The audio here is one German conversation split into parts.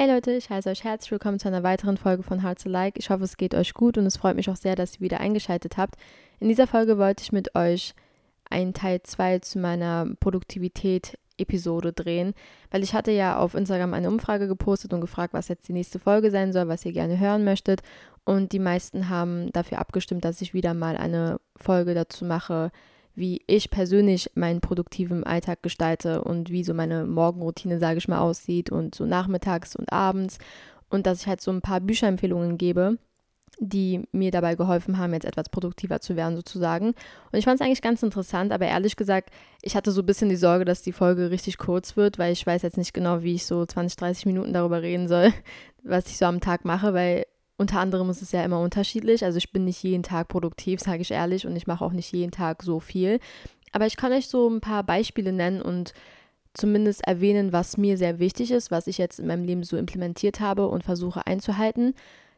Hey Leute, ich heiße euch herzlich willkommen zu einer weiteren Folge von Hearts Alike. Ich hoffe, es geht euch gut und es freut mich auch sehr, dass ihr wieder eingeschaltet habt. In dieser Folge wollte ich mit euch einen Teil 2 zu meiner Produktivität-Episode drehen, weil ich hatte ja auf Instagram eine Umfrage gepostet und gefragt, was jetzt die nächste Folge sein soll, was ihr gerne hören möchtet. Und die meisten haben dafür abgestimmt, dass ich wieder mal eine Folge dazu mache, wie ich persönlich meinen produktiven Alltag gestalte und wie so meine Morgenroutine, sage ich mal, aussieht und so nachmittags und abends und dass ich halt so ein paar Bücherempfehlungen gebe, die mir dabei geholfen haben, jetzt etwas produktiver zu werden sozusagen. Und ich fand es eigentlich ganz interessant, aber ehrlich gesagt, ich hatte so ein bisschen die Sorge, dass die Folge richtig kurz wird, weil ich weiß jetzt nicht genau, wie ich so 20, 30 Minuten darüber reden soll, was ich so am Tag mache, weil unter anderem ist es ja immer unterschiedlich. Also ich bin nicht jeden Tag produktiv, sage ich ehrlich, und ich mache auch nicht jeden Tag so viel. Aber ich kann euch so ein paar Beispiele nennen und zumindest erwähnen, was mir sehr wichtig ist, was ich jetzt in meinem Leben so implementiert habe und versuche einzuhalten,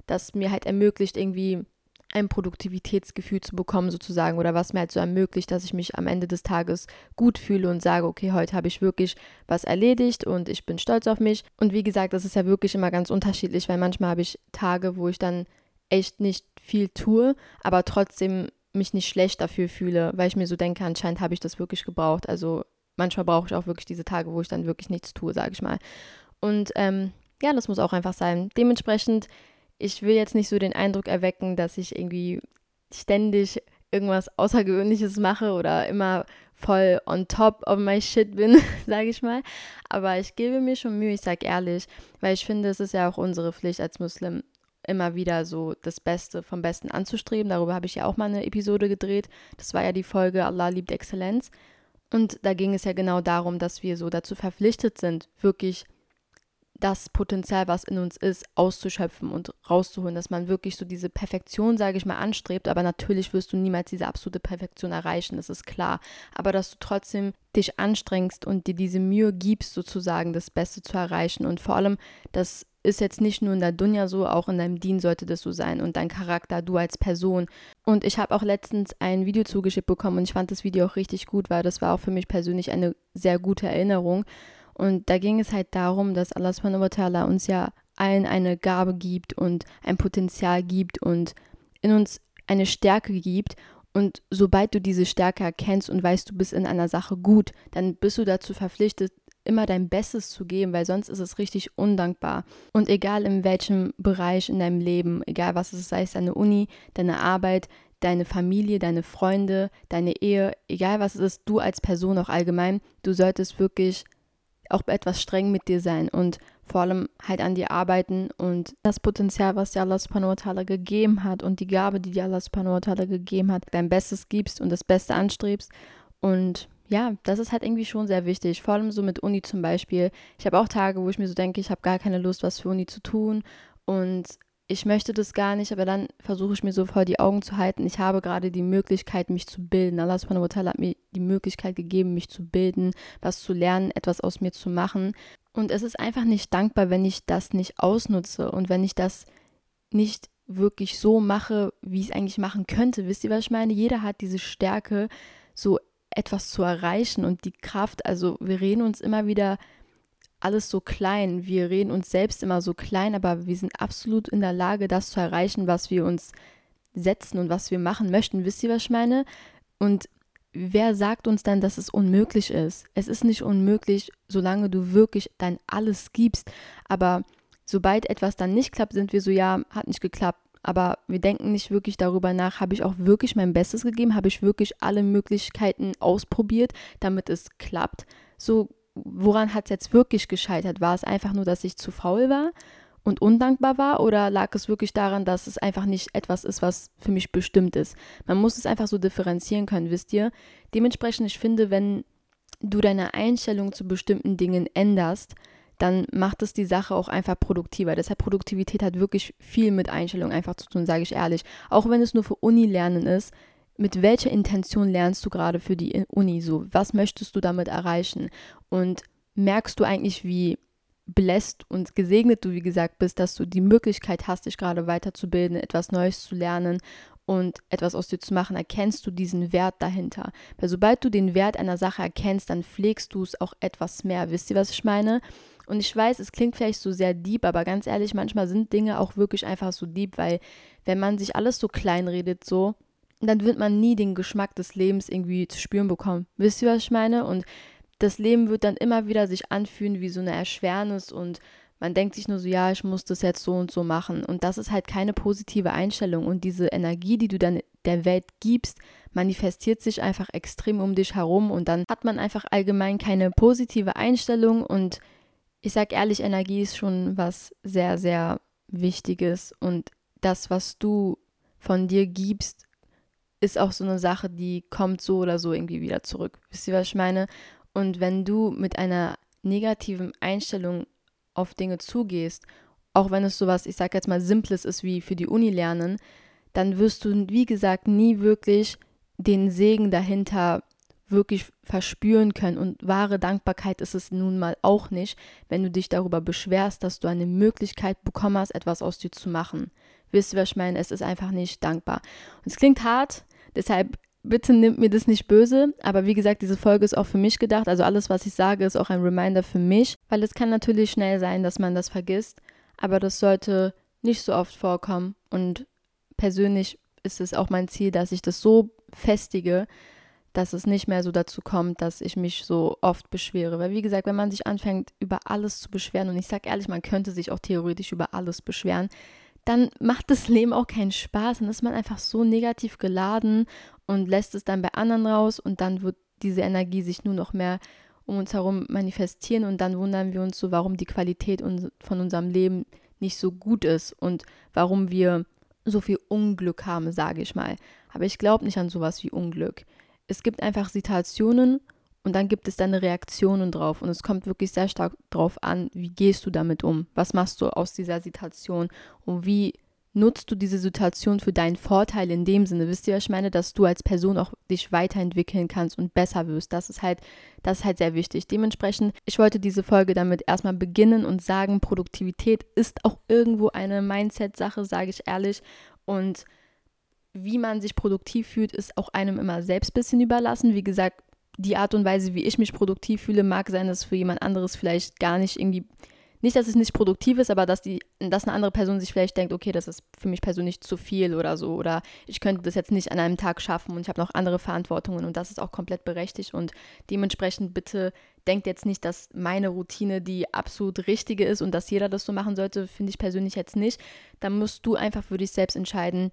das mir halt ermöglicht, irgendwie ein Produktivitätsgefühl zu bekommen sozusagen oder was mir halt so ermöglicht, dass ich mich am Ende des Tages gut fühle und sage, okay, heute habe ich wirklich was erledigt und ich bin stolz auf mich. Und wie gesagt, das ist ja wirklich immer ganz unterschiedlich, weil manchmal habe ich Tage, wo ich dann echt nicht viel tue, aber trotzdem mich nicht schlecht dafür fühle, weil ich mir so denke, anscheinend habe ich das wirklich gebraucht. Also manchmal brauche ich auch wirklich diese Tage, wo ich dann wirklich nichts tue, sage ich mal. Und ähm, ja, das muss auch einfach sein. Dementsprechend ich will jetzt nicht so den Eindruck erwecken, dass ich irgendwie ständig irgendwas Außergewöhnliches mache oder immer voll on top of my shit bin, sage ich mal. Aber ich gebe mir schon Mühe, ich sage ehrlich, weil ich finde, es ist ja auch unsere Pflicht als Muslim, immer wieder so das Beste vom Besten anzustreben. Darüber habe ich ja auch mal eine Episode gedreht. Das war ja die Folge Allah liebt Exzellenz. Und da ging es ja genau darum, dass wir so dazu verpflichtet sind, wirklich das Potenzial, was in uns ist, auszuschöpfen und rauszuholen, dass man wirklich so diese Perfektion, sage ich mal, anstrebt. Aber natürlich wirst du niemals diese absolute Perfektion erreichen, das ist klar. Aber dass du trotzdem dich anstrengst und dir diese Mühe gibst, sozusagen das Beste zu erreichen. Und vor allem, das ist jetzt nicht nur in der Dunja so, auch in deinem Dien sollte das so sein und dein Charakter, du als Person. Und ich habe auch letztens ein Video zugeschickt bekommen und ich fand das Video auch richtig gut, weil das war auch für mich persönlich eine sehr gute Erinnerung. Und da ging es halt darum, dass Allah subhanahu wa ta'ala uns ja allen eine Gabe gibt und ein Potenzial gibt und in uns eine Stärke gibt. Und sobald du diese Stärke erkennst und weißt, du bist in einer Sache gut, dann bist du dazu verpflichtet, immer dein Bestes zu geben, weil sonst ist es richtig undankbar. Und egal in welchem Bereich in deinem Leben, egal was es ist, sei es deine Uni, deine Arbeit, deine Familie, deine Freunde, deine Ehe, egal was es ist, du als Person auch allgemein, du solltest wirklich auch etwas streng mit dir sein und vor allem halt an dir arbeiten und das Potenzial, was dir Allah subhanahu gegeben hat und die Gabe, die dir Allah subhanahu gegeben hat, dein Bestes gibst und das Beste anstrebst und ja, das ist halt irgendwie schon sehr wichtig. Vor allem so mit Uni zum Beispiel. Ich habe auch Tage, wo ich mir so denke, ich habe gar keine Lust, was für Uni zu tun. Und ich möchte das gar nicht, aber dann versuche ich mir so voll die Augen zu halten. Ich habe gerade die Möglichkeit, mich zu bilden. Allah subhanahu wa ta'ala hat mir die Möglichkeit gegeben, mich zu bilden, was zu lernen, etwas aus mir zu machen. Und es ist einfach nicht dankbar, wenn ich das nicht ausnutze und wenn ich das nicht wirklich so mache, wie ich es eigentlich machen könnte. Wisst ihr, was ich meine? Jeder hat diese Stärke, so etwas zu erreichen und die Kraft. Also wir reden uns immer wieder alles so klein. Wir reden uns selbst immer so klein, aber wir sind absolut in der Lage, das zu erreichen, was wir uns setzen und was wir machen möchten. Wisst ihr, was ich meine? Und wer sagt uns dann, dass es unmöglich ist? Es ist nicht unmöglich, solange du wirklich dein Alles gibst. Aber sobald etwas dann nicht klappt, sind wir so, ja, hat nicht geklappt. Aber wir denken nicht wirklich darüber nach, habe ich auch wirklich mein Bestes gegeben? Habe ich wirklich alle Möglichkeiten ausprobiert, damit es klappt? So woran hat es jetzt wirklich gescheitert? War es einfach nur, dass ich zu faul war und undankbar war oder lag es wirklich daran, dass es einfach nicht etwas ist, was für mich bestimmt ist? Man muss es einfach so differenzieren können, wisst ihr? Dementsprechend, ich finde, wenn du deine Einstellung zu bestimmten Dingen änderst, dann macht es die Sache auch einfach produktiver. Deshalb Produktivität hat wirklich viel mit Einstellung einfach zu tun, sage ich ehrlich. Auch wenn es nur für Uni-Lernen ist, mit welcher Intention lernst du gerade für die Uni so? Was möchtest du damit erreichen? Und merkst du eigentlich, wie bläst und gesegnet du, wie gesagt, bist, dass du die Möglichkeit hast, dich gerade weiterzubilden, etwas Neues zu lernen und etwas aus dir zu machen, erkennst du diesen Wert dahinter. Weil sobald du den Wert einer Sache erkennst, dann pflegst du es auch etwas mehr. Wisst ihr, was ich meine? Und ich weiß, es klingt vielleicht so sehr deep, aber ganz ehrlich, manchmal sind Dinge auch wirklich einfach so deep, weil wenn man sich alles so klein redet, so, dann wird man nie den Geschmack des Lebens irgendwie zu spüren bekommen. Wisst ihr, was ich meine? Und das Leben wird dann immer wieder sich anfühlen wie so eine Erschwernis und man denkt sich nur so, ja, ich muss das jetzt so und so machen. Und das ist halt keine positive Einstellung. Und diese Energie, die du dann der Welt gibst, manifestiert sich einfach extrem um dich herum. Und dann hat man einfach allgemein keine positive Einstellung. Und ich sag ehrlich, Energie ist schon was sehr, sehr Wichtiges. Und das, was du von dir gibst, ist auch so eine Sache, die kommt so oder so irgendwie wieder zurück. Wisst ihr, was ich meine? Und wenn du mit einer negativen Einstellung auf Dinge zugehst, auch wenn es sowas, ich sage jetzt mal, Simples ist wie für die Uni lernen, dann wirst du, wie gesagt, nie wirklich den Segen dahinter wirklich verspüren können. Und wahre Dankbarkeit ist es nun mal auch nicht, wenn du dich darüber beschwerst, dass du eine Möglichkeit bekommen hast, etwas aus dir zu machen. Wisst ihr, was ich meine? Es ist einfach nicht dankbar. Und es klingt hart, deshalb bitte nimmt mir das nicht böse, aber wie gesagt, diese Folge ist auch für mich gedacht. Also alles, was ich sage, ist auch ein Reminder für mich, weil es kann natürlich schnell sein, dass man das vergisst, aber das sollte nicht so oft vorkommen. Und persönlich ist es auch mein Ziel, dass ich das so festige, dass es nicht mehr so dazu kommt, dass ich mich so oft beschwere. Weil wie gesagt, wenn man sich anfängt, über alles zu beschweren, und ich sage ehrlich, man könnte sich auch theoretisch über alles beschweren, dann macht das Leben auch keinen Spaß. Dann ist man einfach so negativ geladen und lässt es dann bei anderen raus und dann wird diese Energie sich nur noch mehr um uns herum manifestieren und dann wundern wir uns so, warum die Qualität von unserem Leben nicht so gut ist und warum wir so viel Unglück haben, sage ich mal. Aber ich glaube nicht an sowas wie Unglück. Es gibt einfach Situationen und dann gibt es deine Reaktionen drauf und es kommt wirklich sehr stark drauf an, wie gehst du damit um? Was machst du aus dieser Situation und wie nutzt du diese Situation für deinen Vorteil in dem Sinne. Wisst ihr, was ich meine, dass du als Person auch dich weiterentwickeln kannst und besser wirst. Das ist halt, das ist halt sehr wichtig. Dementsprechend, ich wollte diese Folge damit erstmal beginnen und sagen, Produktivität ist auch irgendwo eine Mindset-Sache, sage ich ehrlich. Und wie man sich produktiv fühlt, ist auch einem immer selbst ein bisschen überlassen. Wie gesagt, die Art und Weise, wie ich mich produktiv fühle, mag sein, dass für jemand anderes vielleicht gar nicht irgendwie nicht, dass es nicht produktiv ist, aber dass, die, dass eine andere Person sich vielleicht denkt, okay, das ist für mich persönlich zu viel oder so. Oder ich könnte das jetzt nicht an einem Tag schaffen und ich habe noch andere Verantwortungen und das ist auch komplett berechtigt. Und dementsprechend bitte denkt jetzt nicht, dass meine Routine die absolut richtige ist und dass jeder das so machen sollte, finde ich persönlich jetzt nicht. Da musst du einfach für dich selbst entscheiden,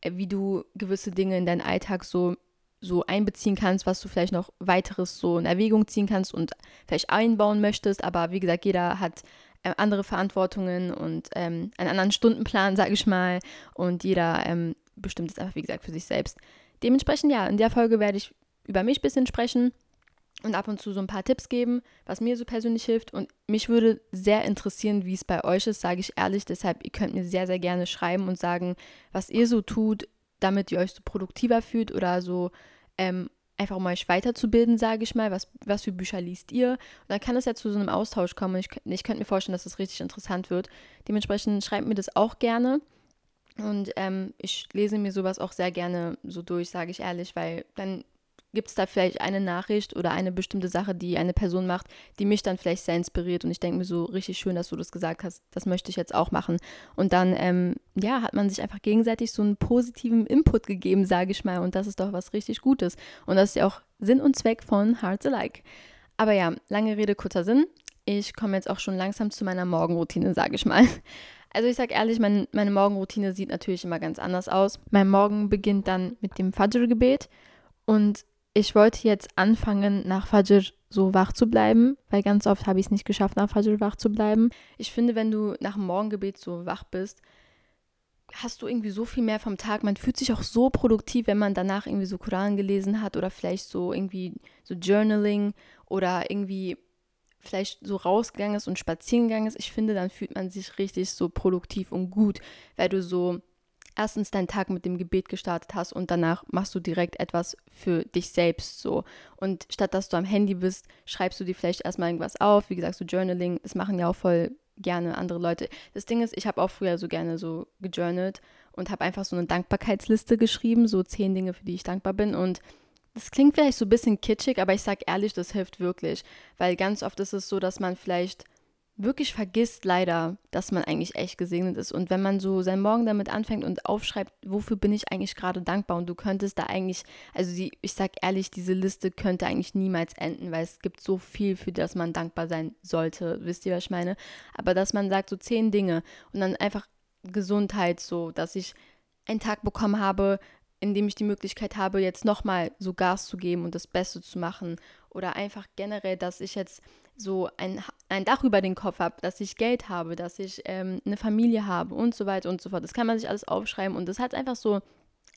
äh, wie du gewisse Dinge in deinen Alltag so so einbeziehen kannst, was du vielleicht noch weiteres so in Erwägung ziehen kannst und vielleicht einbauen möchtest. Aber wie gesagt, jeder hat äh, andere Verantwortungen und ähm, einen anderen Stundenplan, sage ich mal. Und jeder ähm, bestimmt es einfach, wie gesagt, für sich selbst. Dementsprechend, ja, in der Folge werde ich über mich ein bisschen sprechen und ab und zu so ein paar Tipps geben, was mir so persönlich hilft. Und mich würde sehr interessieren, wie es bei euch ist, sage ich ehrlich. Deshalb, ihr könnt mir sehr, sehr gerne schreiben und sagen, was ihr so tut, damit ihr euch so produktiver fühlt oder so ähm, einfach um euch weiterzubilden, sage ich mal, was, was für Bücher liest ihr. Und dann kann es ja zu so einem Austausch kommen. Ich, ich könnte mir vorstellen, dass das richtig interessant wird. Dementsprechend schreibt mir das auch gerne. Und ähm, ich lese mir sowas auch sehr gerne so durch, sage ich ehrlich, weil dann gibt es da vielleicht eine Nachricht oder eine bestimmte Sache, die eine Person macht, die mich dann vielleicht sehr inspiriert und ich denke mir so richtig schön, dass du das gesagt hast, das möchte ich jetzt auch machen. Und dann, ähm, ja, hat man sich einfach gegenseitig so einen positiven Input gegeben, sage ich mal, und das ist doch was richtig Gutes. Und das ist ja auch Sinn und Zweck von Hearts Alike. Aber ja, lange Rede, kurzer Sinn. Ich komme jetzt auch schon langsam zu meiner Morgenroutine, sage ich mal. Also ich sage ehrlich, mein, meine Morgenroutine sieht natürlich immer ganz anders aus. Mein Morgen beginnt dann mit dem Fajr-Gebet und ich wollte jetzt anfangen, nach Fajr so wach zu bleiben, weil ganz oft habe ich es nicht geschafft, nach Fajr wach zu bleiben. Ich finde, wenn du nach dem Morgengebet so wach bist, hast du irgendwie so viel mehr vom Tag. Man fühlt sich auch so produktiv, wenn man danach irgendwie so Koran gelesen hat oder vielleicht so irgendwie so Journaling oder irgendwie vielleicht so rausgegangen ist und spazieren gegangen ist. Ich finde, dann fühlt man sich richtig so produktiv und gut, weil du so erstens deinen Tag mit dem Gebet gestartet hast und danach machst du direkt etwas für dich selbst so. Und statt dass du am Handy bist, schreibst du dir vielleicht erstmal irgendwas auf. Wie gesagt, so Journaling, das machen ja auch voll gerne andere Leute. Das Ding ist, ich habe auch früher so gerne so gejournalt und habe einfach so eine Dankbarkeitsliste geschrieben, so zehn Dinge, für die ich dankbar bin. Und das klingt vielleicht so ein bisschen kitschig, aber ich sage ehrlich, das hilft wirklich. Weil ganz oft ist es so, dass man vielleicht wirklich vergisst leider, dass man eigentlich echt gesegnet ist. Und wenn man so seinen Morgen damit anfängt und aufschreibt, wofür bin ich eigentlich gerade dankbar und du könntest da eigentlich, also die, ich sag ehrlich, diese Liste könnte eigentlich niemals enden, weil es gibt so viel, für das man dankbar sein sollte. Wisst ihr, was ich meine? Aber dass man sagt so zehn Dinge und dann einfach Gesundheit, so, dass ich einen Tag bekommen habe, in dem ich die Möglichkeit habe, jetzt nochmal so Gas zu geben und das Beste zu machen. Oder einfach generell, dass ich jetzt so ein, ein Dach über den Kopf habe, dass ich Geld habe, dass ich ähm, eine Familie habe und so weiter und so fort. Das kann man sich alles aufschreiben und das hat einfach so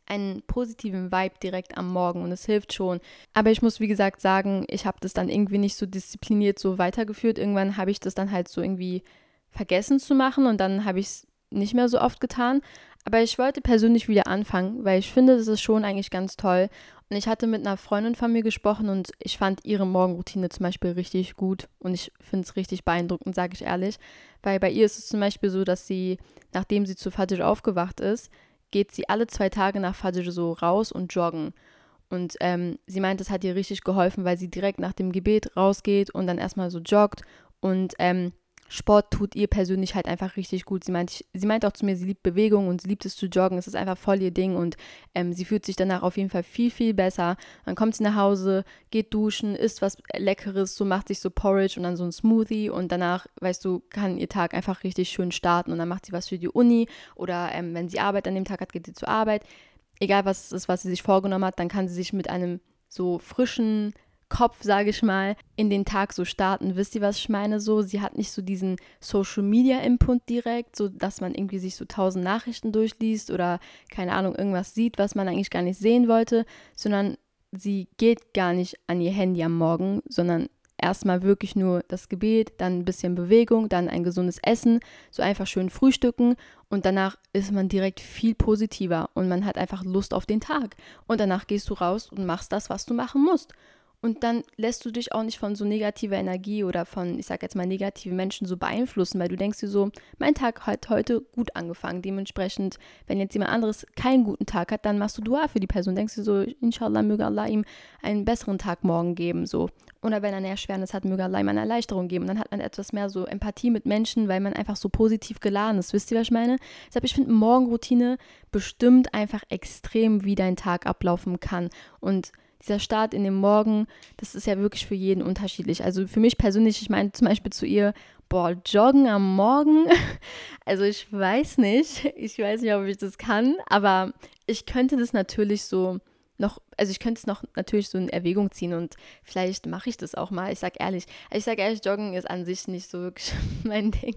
einen positiven Vibe direkt am Morgen und es hilft schon. Aber ich muss, wie gesagt, sagen, ich habe das dann irgendwie nicht so diszipliniert so weitergeführt. Irgendwann habe ich das dann halt so irgendwie vergessen zu machen und dann habe ich es nicht mehr so oft getan. Aber ich wollte persönlich wieder anfangen, weil ich finde, das ist schon eigentlich ganz toll. Und ich hatte mit einer Freundin von mir gesprochen und ich fand ihre Morgenroutine zum Beispiel richtig gut. Und ich finde es richtig beeindruckend, sage ich ehrlich. Weil bei ihr ist es zum Beispiel so, dass sie, nachdem sie zu Fajr aufgewacht ist, geht sie alle zwei Tage nach Fajr so raus und joggen. Und ähm, sie meint, das hat ihr richtig geholfen, weil sie direkt nach dem Gebet rausgeht und dann erstmal so joggt. Und ähm, Sport tut ihr persönlich halt einfach richtig gut. Sie meint, sie meint auch zu mir, sie liebt Bewegung und sie liebt es zu joggen. Es ist einfach voll ihr Ding und ähm, sie fühlt sich danach auf jeden Fall viel, viel besser. Dann kommt sie nach Hause, geht duschen, isst was Leckeres, so macht sich so Porridge und dann so ein Smoothie und danach, weißt du, kann ihr Tag einfach richtig schön starten und dann macht sie was für die Uni oder ähm, wenn sie Arbeit an dem Tag hat, geht sie zur Arbeit. Egal was es ist, was sie sich vorgenommen hat, dann kann sie sich mit einem so frischen Kopf, sage ich mal, in den Tag so starten. Wisst ihr, was ich meine? So, sie hat nicht so diesen Social Media Input direkt, so dass man irgendwie sich so tausend Nachrichten durchliest oder keine Ahnung, irgendwas sieht, was man eigentlich gar nicht sehen wollte, sondern sie geht gar nicht an ihr Handy am Morgen, sondern erstmal wirklich nur das Gebet, dann ein bisschen Bewegung, dann ein gesundes Essen, so einfach schön frühstücken und danach ist man direkt viel positiver und man hat einfach Lust auf den Tag. Und danach gehst du raus und machst das, was du machen musst. Und dann lässt du dich auch nicht von so negativer Energie oder von, ich sag jetzt mal, negativen Menschen so beeinflussen, weil du denkst dir so, mein Tag hat heute gut angefangen. Dementsprechend, wenn jetzt jemand anderes keinen guten Tag hat, dann machst du Dua für die Person. Denkst du so, inshallah, möge Allah ihm einen besseren Tag morgen geben, so. Oder wenn er eine Erschwernis hat, möge Allah ihm eine Erleichterung geben. Und dann hat man etwas mehr so Empathie mit Menschen, weil man einfach so positiv geladen ist. Wisst ihr, was ich meine? Deshalb, ich finde Morgenroutine bestimmt einfach extrem, wie dein Tag ablaufen kann. Und dieser Start in den Morgen, das ist ja wirklich für jeden unterschiedlich. Also für mich persönlich, ich meine zum Beispiel zu ihr, boah, joggen am Morgen. Also ich weiß nicht, ich weiß nicht, ob ich das kann, aber ich könnte das natürlich so noch, also ich könnte es noch natürlich so in Erwägung ziehen und vielleicht mache ich das auch mal. Ich sag ehrlich, ich sag ehrlich, Joggen ist an sich nicht so wirklich mein Ding.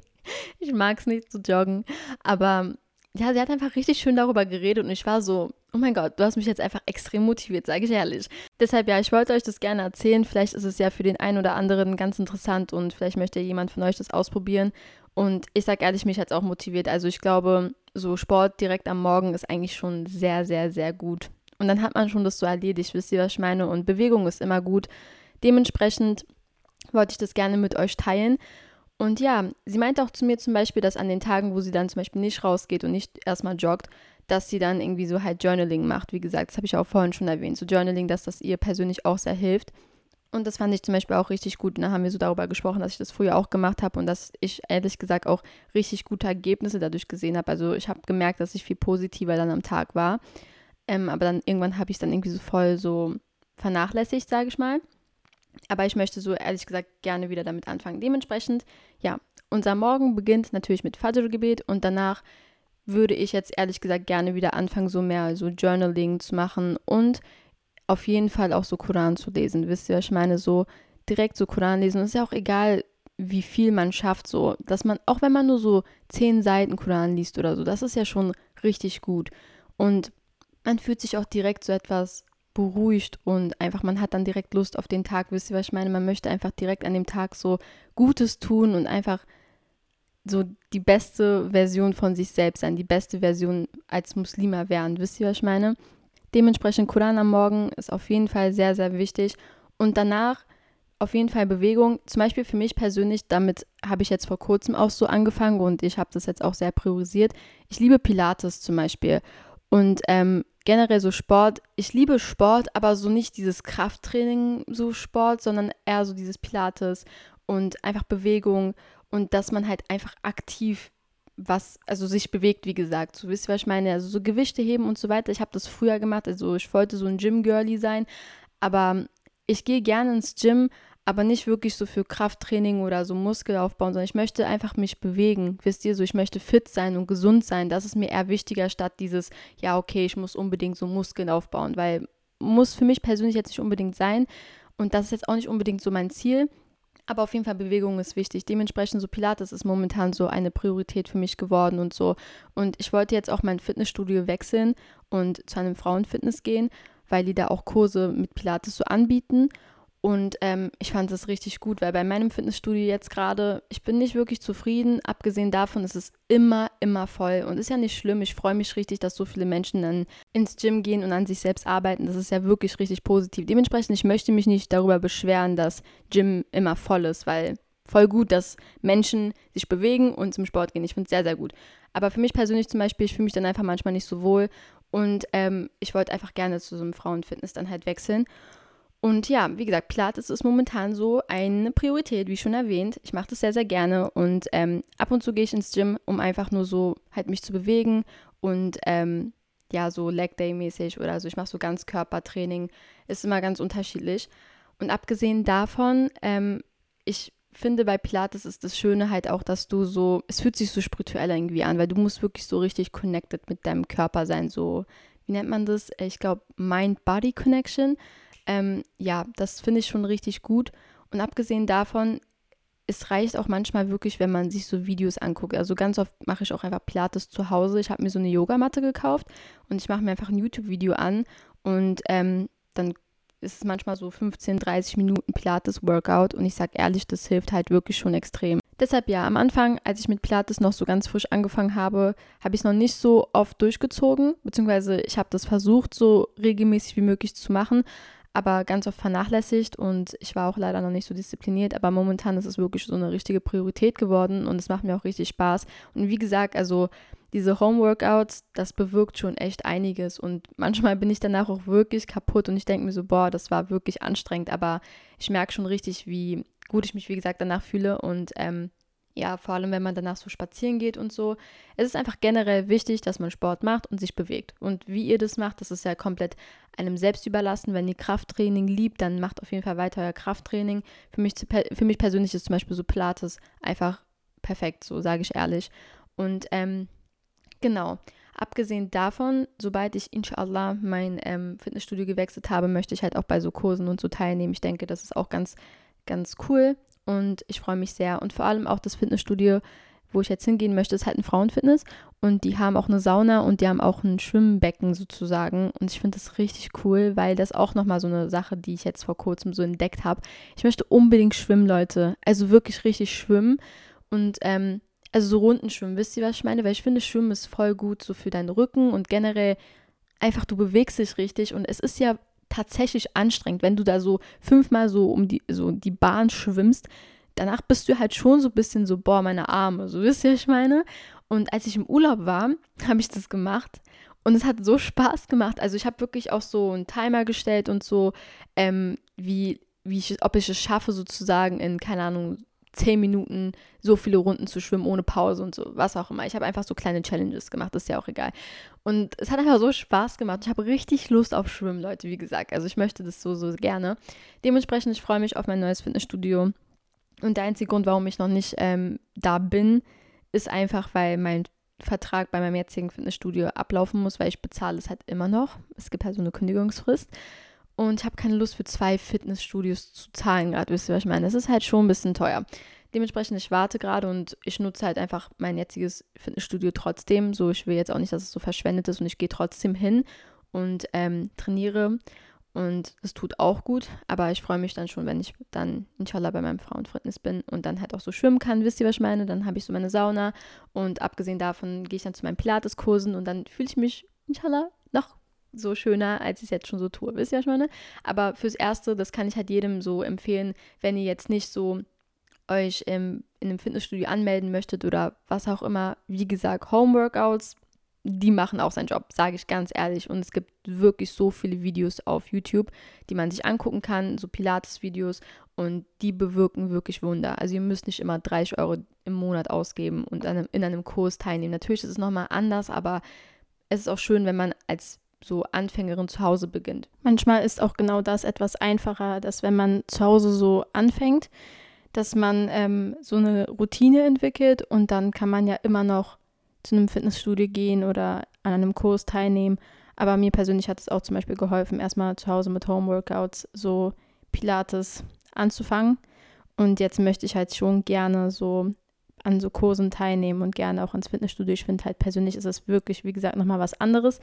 Ich mag es nicht zu joggen, aber ja, sie hat einfach richtig schön darüber geredet und ich war so, oh mein Gott, du hast mich jetzt einfach extrem motiviert, sage ich ehrlich. Deshalb ja, ich wollte euch das gerne erzählen. Vielleicht ist es ja für den einen oder anderen ganz interessant und vielleicht möchte jemand von euch das ausprobieren. Und ich sage ehrlich, mich hat es auch motiviert. Also ich glaube, so Sport direkt am Morgen ist eigentlich schon sehr, sehr, sehr gut. Und dann hat man schon das so erledigt, wisst ihr, was ich meine? Und Bewegung ist immer gut. Dementsprechend wollte ich das gerne mit euch teilen. Und ja, sie meinte auch zu mir zum Beispiel, dass an den Tagen, wo sie dann zum Beispiel nicht rausgeht und nicht erstmal joggt, dass sie dann irgendwie so halt Journaling macht. Wie gesagt, das habe ich auch vorhin schon erwähnt. So Journaling, dass das ihr persönlich auch sehr hilft. Und das fand ich zum Beispiel auch richtig gut. Und da haben wir so darüber gesprochen, dass ich das früher auch gemacht habe und dass ich ehrlich gesagt auch richtig gute Ergebnisse dadurch gesehen habe. Also ich habe gemerkt, dass ich viel positiver dann am Tag war. Ähm, aber dann irgendwann habe ich es dann irgendwie so voll so vernachlässigt, sage ich mal. Aber ich möchte so ehrlich gesagt gerne wieder damit anfangen. Dementsprechend, ja, unser Morgen beginnt natürlich mit Fajr-Gebet und danach würde ich jetzt ehrlich gesagt gerne wieder anfangen, so mehr so Journaling zu machen und auf jeden Fall auch so Koran zu lesen. Wisst ihr, was ich meine? So direkt so Koran lesen. Und es ist ja auch egal, wie viel man schafft, so, dass man, auch wenn man nur so zehn Seiten Koran liest oder so, das ist ja schon richtig gut. Und man fühlt sich auch direkt so etwas beruhigt und einfach, man hat dann direkt Lust auf den Tag. Wisst ihr, was ich meine? Man möchte einfach direkt an dem Tag so Gutes tun und einfach so die beste Version von sich selbst sein, die beste Version als Muslima werden. Wisst ihr, was ich meine? Dementsprechend Koran am Morgen ist auf jeden Fall sehr, sehr wichtig. Und danach auf jeden Fall Bewegung. Zum Beispiel für mich persönlich, damit habe ich jetzt vor kurzem auch so angefangen und ich habe das jetzt auch sehr priorisiert. Ich liebe Pilates zum Beispiel. Und ähm, generell so Sport. Ich liebe Sport, aber so nicht dieses Krafttraining, so Sport, sondern eher so dieses Pilates und einfach Bewegung und dass man halt einfach aktiv was, also sich bewegt, wie gesagt. So wisst ihr, was ich meine? Also so Gewichte heben und so weiter. Ich habe das früher gemacht, also ich wollte so ein Gym-Girlie sein, aber ich gehe gerne ins Gym, aber nicht wirklich so für Krafttraining oder so Muskelaufbau, sondern ich möchte einfach mich bewegen. Wisst ihr, so ich möchte fit sein und gesund sein. Das ist mir eher wichtiger statt dieses, ja, okay, ich muss unbedingt so Muskeln aufbauen, weil muss für mich persönlich jetzt nicht unbedingt sein. Und das ist jetzt auch nicht unbedingt so mein Ziel. Aber auf jeden Fall Bewegung ist wichtig. Dementsprechend so Pilates ist momentan so eine Priorität für mich geworden und so. Und ich wollte jetzt auch mein Fitnessstudio wechseln und zu einem Frauenfitness gehen, weil die da auch Kurse mit Pilates so anbieten. Und ähm, ich fand es richtig gut, weil bei meinem Fitnessstudio jetzt gerade, ich bin nicht wirklich zufrieden. Abgesehen davon ist es immer, immer voll. Und ist ja nicht schlimm. Ich freue mich richtig, dass so viele Menschen dann ins Gym gehen und an sich selbst arbeiten. Das ist ja wirklich richtig positiv. Dementsprechend, ich möchte mich nicht darüber beschweren, dass Gym immer voll ist, weil voll gut, dass Menschen sich bewegen und zum Sport gehen. Ich finde es sehr, sehr gut. Aber für mich persönlich zum Beispiel, ich fühle mich dann einfach manchmal nicht so wohl. Und ähm, ich wollte einfach gerne zu so einem Frauenfitness dann halt wechseln. Und ja, wie gesagt, Pilates ist momentan so eine Priorität, wie schon erwähnt. Ich mache das sehr, sehr gerne und ähm, ab und zu gehe ich ins Gym, um einfach nur so halt mich zu bewegen und ähm, ja, so Leg Day mäßig oder so. Ich mache so ganz Körpertraining, ist immer ganz unterschiedlich. Und abgesehen davon, ähm, ich finde bei Pilates ist das Schöne halt auch, dass du so, es fühlt sich so spirituell irgendwie an, weil du musst wirklich so richtig connected mit deinem Körper sein, so, wie nennt man das? Ich glaube, Mind-Body-Connection. Ähm, ja, das finde ich schon richtig gut. Und abgesehen davon, es reicht auch manchmal wirklich, wenn man sich so Videos anguckt. Also ganz oft mache ich auch einfach Pilates zu Hause. Ich habe mir so eine Yogamatte gekauft und ich mache mir einfach ein YouTube-Video an und ähm, dann ist es manchmal so 15, 30 Minuten Pilates-Workout und ich sage ehrlich, das hilft halt wirklich schon extrem. Deshalb ja, am Anfang, als ich mit Pilates noch so ganz frisch angefangen habe, habe ich es noch nicht so oft durchgezogen, beziehungsweise ich habe das versucht, so regelmäßig wie möglich zu machen, aber ganz oft vernachlässigt und ich war auch leider noch nicht so diszipliniert. Aber momentan ist es wirklich so eine richtige Priorität geworden und es macht mir auch richtig Spaß. Und wie gesagt, also diese Homeworkouts, das bewirkt schon echt einiges und manchmal bin ich danach auch wirklich kaputt und ich denke mir so, boah, das war wirklich anstrengend, aber ich merke schon richtig, wie gut ich mich, wie gesagt, danach fühle und ähm, ja, vor allem wenn man danach so spazieren geht und so. Es ist einfach generell wichtig, dass man Sport macht und sich bewegt. Und wie ihr das macht, das ist ja komplett einem selbst überlassen. Wenn ihr Krafttraining liebt, dann macht auf jeden Fall weiter euer Krafttraining. Für mich, für mich persönlich ist zum Beispiel so Pilates einfach perfekt, so sage ich ehrlich. Und ähm, genau, abgesehen davon, sobald ich inshallah mein ähm, Fitnessstudio gewechselt habe, möchte ich halt auch bei so Kursen und so teilnehmen. Ich denke, das ist auch ganz, ganz cool und ich freue mich sehr. Und vor allem auch das Fitnessstudio, wo ich jetzt hingehen möchte, ist halt ein Frauenfitness und die haben auch eine Sauna und die haben auch ein Schwimmbecken sozusagen und ich finde das richtig cool, weil das auch nochmal so eine Sache, die ich jetzt vor kurzem so entdeckt habe. Ich möchte unbedingt schwimmen, Leute, also wirklich richtig schwimmen und ähm, also so Runden schwimmen, wisst ihr, was ich meine? Weil ich finde, Schwimmen ist voll gut so für deinen Rücken und generell einfach, du bewegst dich richtig und es ist ja tatsächlich anstrengend, wenn du da so fünfmal so um die, so die Bahn schwimmst. Danach bist du halt schon so ein bisschen so, boah, meine Arme, so wisst ihr, was ich meine? Und als ich im Urlaub war, habe ich das gemacht und es hat so Spaß gemacht. Also ich habe wirklich auch so einen Timer gestellt und so, ähm, wie, wie ich, ob ich es schaffe, sozusagen in, keine Ahnung, zehn Minuten so viele Runden zu schwimmen ohne Pause und so, was auch immer. Ich habe einfach so kleine Challenges gemacht, ist ja auch egal. Und es hat einfach so Spaß gemacht. Ich habe richtig Lust auf Schwimmen, Leute, wie gesagt. Also ich möchte das so, so gerne. Dementsprechend, ich freue mich auf mein neues Fitnessstudio. Und der einzige Grund, warum ich noch nicht ähm, da bin, ist einfach, weil mein Vertrag bei meinem jetzigen Fitnessstudio ablaufen muss, weil ich bezahle es halt immer noch. Es gibt halt so eine Kündigungsfrist. Und habe keine Lust für zwei Fitnessstudios zu zahlen gerade, wisst ihr, was ich meine? Es ist halt schon ein bisschen teuer. Dementsprechend, ich warte gerade und ich nutze halt einfach mein jetziges Fitnessstudio trotzdem. So, ich will jetzt auch nicht, dass es so verschwendet ist und ich gehe trotzdem hin und ähm, trainiere. Und es tut auch gut, aber ich freue mich dann schon, wenn ich dann inshallah bei meinem Frauenfitness bin und dann halt auch so schwimmen kann. Wisst ihr, was ich meine? Dann habe ich so meine Sauna und abgesehen davon gehe ich dann zu meinen Pilateskursen und dann fühle ich mich inshallah noch so schöner, als ich es jetzt schon so tue. Wisst ihr, was ich? Aber fürs Erste, das kann ich halt jedem so empfehlen, wenn ihr jetzt nicht so euch im, in einem Fitnessstudio anmelden möchtet oder was auch immer. Wie gesagt, Homeworkouts die machen auch seinen Job, sage ich ganz ehrlich. Und es gibt wirklich so viele Videos auf YouTube, die man sich angucken kann, so Pilates-Videos, und die bewirken wirklich Wunder. Also ihr müsst nicht immer 30 Euro im Monat ausgeben und in einem Kurs teilnehmen. Natürlich ist es nochmal anders, aber es ist auch schön, wenn man als so Anfängerin zu Hause beginnt. Manchmal ist auch genau das etwas einfacher, dass wenn man zu Hause so anfängt, dass man ähm, so eine Routine entwickelt und dann kann man ja immer noch zu einem Fitnessstudio gehen oder an einem Kurs teilnehmen. Aber mir persönlich hat es auch zum Beispiel geholfen, erstmal zu Hause mit Homeworkouts so Pilates anzufangen. Und jetzt möchte ich halt schon gerne so an so Kursen teilnehmen und gerne auch ins Fitnessstudio. Ich finde halt persönlich ist es wirklich, wie gesagt, nochmal was anderes.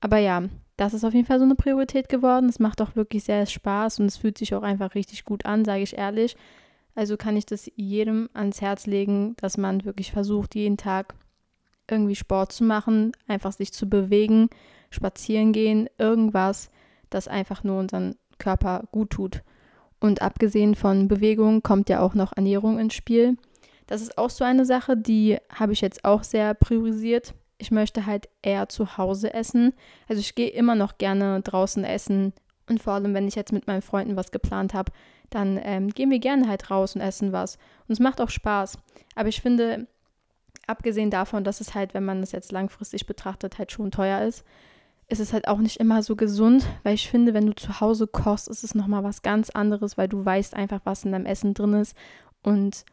Aber ja, das ist auf jeden Fall so eine Priorität geworden. Es macht auch wirklich sehr Spaß und es fühlt sich auch einfach richtig gut an, sage ich ehrlich. Also kann ich das jedem ans Herz legen, dass man wirklich versucht, jeden Tag irgendwie Sport zu machen, einfach sich zu bewegen, spazieren gehen, irgendwas, das einfach nur unseren Körper gut tut. Und abgesehen von Bewegung kommt ja auch noch Ernährung ins Spiel. Das ist auch so eine Sache, die habe ich jetzt auch sehr priorisiert. Ich möchte halt eher zu Hause essen. Also ich gehe immer noch gerne draußen essen. Und vor allem, wenn ich jetzt mit meinen Freunden was geplant habe, dann ähm, gehen wir gerne halt raus und essen was. Und es macht auch Spaß. Aber ich finde, abgesehen davon, dass es halt, wenn man es jetzt langfristig betrachtet, halt schon teuer ist, ist es halt auch nicht immer so gesund, weil ich finde, wenn du zu Hause kochst, ist es nochmal was ganz anderes, weil du weißt einfach, was in deinem Essen drin ist und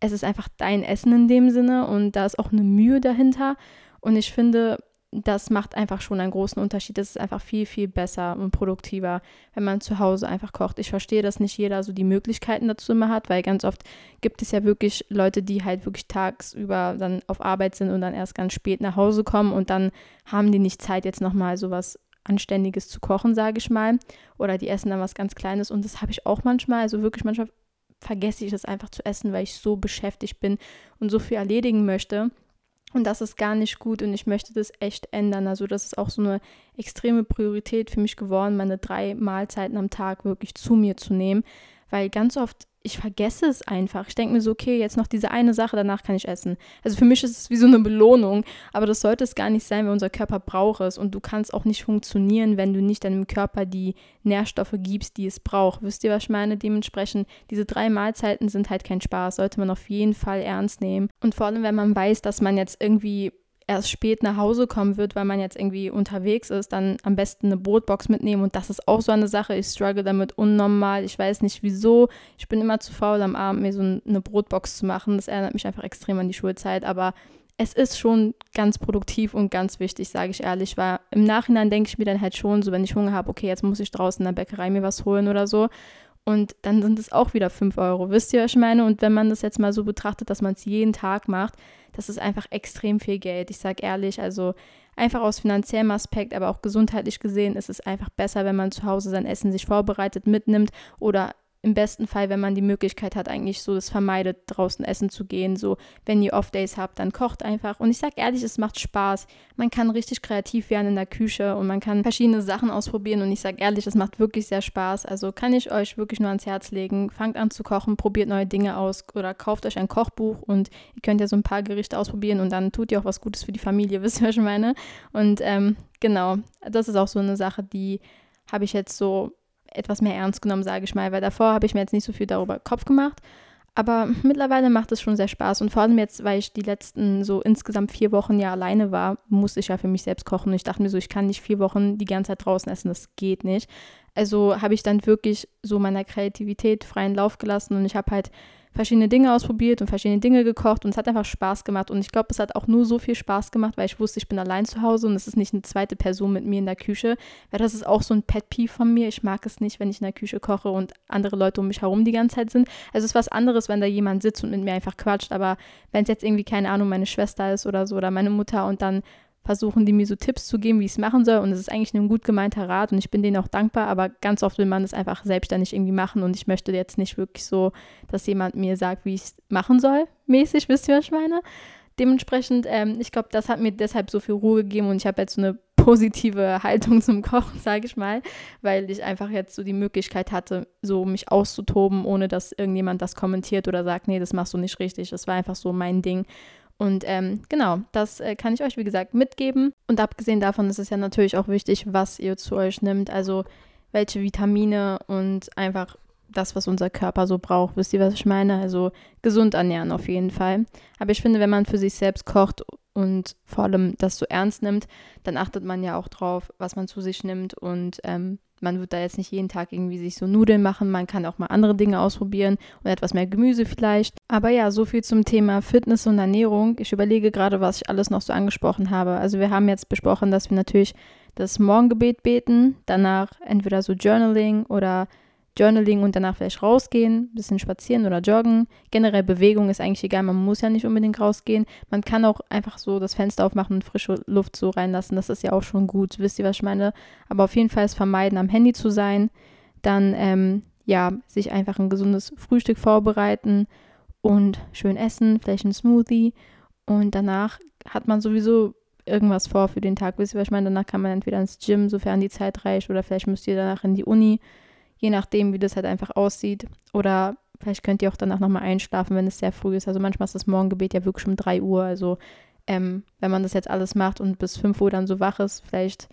es ist einfach dein Essen in dem Sinne und da ist auch eine Mühe dahinter und ich finde, das macht einfach schon einen großen Unterschied. Es ist einfach viel, viel besser und produktiver, wenn man zu Hause einfach kocht. Ich verstehe, dass nicht jeder so die Möglichkeiten dazu immer hat, weil ganz oft gibt es ja wirklich Leute, die halt wirklich tagsüber dann auf Arbeit sind und dann erst ganz spät nach Hause kommen und dann haben die nicht Zeit, jetzt nochmal sowas Anständiges zu kochen, sage ich mal. Oder die essen dann was ganz Kleines und das habe ich auch manchmal. Also wirklich manchmal vergesse ich es einfach zu essen, weil ich so beschäftigt bin und so viel erledigen möchte. Und das ist gar nicht gut und ich möchte das echt ändern. Also das ist auch so eine extreme Priorität für mich geworden, meine drei Mahlzeiten am Tag wirklich zu mir zu nehmen, weil ganz oft ich vergesse es einfach. Ich denke mir so, okay, jetzt noch diese eine Sache, danach kann ich essen. Also für mich ist es wie so eine Belohnung, aber das sollte es gar nicht sein, weil unser Körper braucht es und du kannst auch nicht funktionieren, wenn du nicht deinem Körper die Nährstoffe gibst, die es braucht. Wisst ihr, was ich meine? Dementsprechend, diese drei Mahlzeiten sind halt kein Spaß, sollte man auf jeden Fall ernst nehmen. Und vor allem, wenn man weiß, dass man jetzt irgendwie erst spät nach Hause kommen wird, weil man jetzt irgendwie unterwegs ist, dann am besten eine Brotbox mitnehmen. Und das ist auch so eine Sache. Ich struggle damit unnormal. Ich weiß nicht wieso. Ich bin immer zu faul am Abend, mir so eine Brotbox zu machen. Das erinnert mich einfach extrem an die Schulzeit. Aber es ist schon ganz produktiv und ganz wichtig, sage ich ehrlich, weil im Nachhinein denke ich mir dann halt schon so, wenn ich Hunger habe, okay, jetzt muss ich draußen in der Bäckerei mir was holen oder so. Und dann sind es auch wieder 5 Euro. Wisst ihr, was ich meine? Und wenn man das jetzt mal so betrachtet, dass man es jeden Tag macht, das ist einfach extrem viel Geld. Ich sage ehrlich, also einfach aus finanziellem Aspekt, aber auch gesundheitlich gesehen ist es einfach besser, wenn man zu Hause sein Essen sich vorbereitet mitnimmt oder im besten Fall, wenn man die Möglichkeit hat, eigentlich so das vermeidet, draußen essen zu gehen. So, wenn ihr Off-Days habt, dann kocht einfach. Und ich sage ehrlich, es macht Spaß. Man kann richtig kreativ werden in der Küche und man kann verschiedene Sachen ausprobieren. Und ich sage ehrlich, es macht wirklich sehr Spaß. Also kann ich euch wirklich nur ans Herz legen. Fangt an zu kochen, probiert neue Dinge aus oder kauft euch ein Kochbuch und ihr könnt ja so ein paar Gerichte ausprobieren und dann tut ihr auch was Gutes für die Familie, wisst ihr, was ich meine? Und ähm, genau, das ist auch so eine Sache, die habe ich jetzt so etwas mehr ernst genommen, sage ich mal, weil davor habe ich mir jetzt nicht so viel darüber Kopf gemacht. Aber mittlerweile macht es schon sehr Spaß und vor allem jetzt, weil ich die letzten so insgesamt vier Wochen ja alleine war, musste ich ja für mich selbst kochen. Und ich dachte mir so, ich kann nicht vier Wochen die ganze Zeit draußen essen, das geht nicht. Also habe ich dann wirklich so meiner Kreativität freien Lauf gelassen und ich habe halt verschiedene Dinge ausprobiert und verschiedene Dinge gekocht und es hat einfach Spaß gemacht. Und ich glaube, es hat auch nur so viel Spaß gemacht, weil ich wusste, ich bin allein zu Hause und es ist nicht eine zweite Person mit mir in der Küche. Weil das ist auch so ein Pet Peeve von mir. Ich mag es nicht, wenn ich in der Küche koche und andere Leute um mich herum die ganze Zeit sind. Also es ist was anderes, wenn da jemand sitzt und mit mir einfach quatscht. Aber wenn es jetzt irgendwie, keine Ahnung, meine Schwester ist oder so oder meine Mutter und dann versuchen die mir so Tipps zu geben, wie ich es machen soll. Und es ist eigentlich ein gut gemeinter Rat und ich bin denen auch dankbar, aber ganz oft will man es einfach selbstständig irgendwie machen und ich möchte jetzt nicht wirklich so, dass jemand mir sagt, wie ich es machen soll, mäßig, wisst ihr, was ich meine? Dementsprechend, ähm, ich glaube, das hat mir deshalb so viel Ruhe gegeben und ich habe jetzt so eine positive Haltung zum Kochen, sage ich mal, weil ich einfach jetzt so die Möglichkeit hatte, so mich auszutoben, ohne dass irgendjemand das kommentiert oder sagt, nee, das machst du nicht richtig. Das war einfach so mein Ding. Und ähm, genau, das äh, kann ich euch, wie gesagt, mitgeben. Und abgesehen davon ist es ja natürlich auch wichtig, was ihr zu euch nimmt. Also welche Vitamine und einfach das, was unser Körper so braucht. Wisst ihr, was ich meine? Also gesund ernähren auf jeden Fall. Aber ich finde, wenn man für sich selbst kocht und vor allem das so ernst nimmt, dann achtet man ja auch drauf, was man zu sich nimmt und ähm, man wird da jetzt nicht jeden Tag irgendwie sich so Nudeln machen. Man kann auch mal andere Dinge ausprobieren und etwas mehr Gemüse vielleicht. Aber ja, so viel zum Thema Fitness und Ernährung. Ich überlege gerade, was ich alles noch so angesprochen habe. Also wir haben jetzt besprochen, dass wir natürlich das Morgengebet beten, danach entweder so Journaling oder Journaling und danach vielleicht rausgehen, ein bisschen spazieren oder joggen. Generell Bewegung ist eigentlich egal, man muss ja nicht unbedingt rausgehen. Man kann auch einfach so das Fenster aufmachen und frische Luft so reinlassen. Das ist ja auch schon gut, wisst ihr, was ich meine? Aber auf jeden Fall es vermeiden, am Handy zu sein. Dann, ähm, ja, sich einfach ein gesundes Frühstück vorbereiten und schön essen, vielleicht ein Smoothie. Und danach hat man sowieso irgendwas vor für den Tag. Wisst ihr, was ich meine? Danach kann man entweder ins Gym, sofern die Zeit reicht, oder vielleicht müsst ihr danach in die Uni je nachdem, wie das halt einfach aussieht. Oder vielleicht könnt ihr auch danach nochmal einschlafen, wenn es sehr früh ist. Also manchmal ist das Morgengebet ja wirklich um 3 Uhr. Also ähm, wenn man das jetzt alles macht und bis 5 Uhr dann so wach ist, vielleicht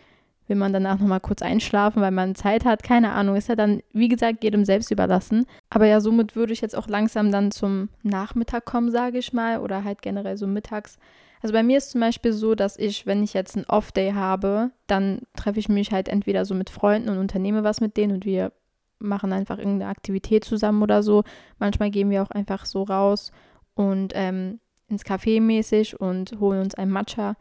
will man danach nochmal kurz einschlafen, weil man Zeit hat. Keine Ahnung, ist ja dann, wie gesagt, jedem selbst überlassen. Aber ja, somit würde ich jetzt auch langsam dann zum Nachmittag kommen, sage ich mal. Oder halt generell so mittags. Also bei mir ist zum Beispiel so, dass ich, wenn ich jetzt einen Off-Day habe, dann treffe ich mich halt entweder so mit Freunden und unternehme was mit denen und wir machen einfach irgendeine Aktivität zusammen oder so. Manchmal gehen wir auch einfach so raus und ähm, ins Café mäßig und holen uns ein Matcha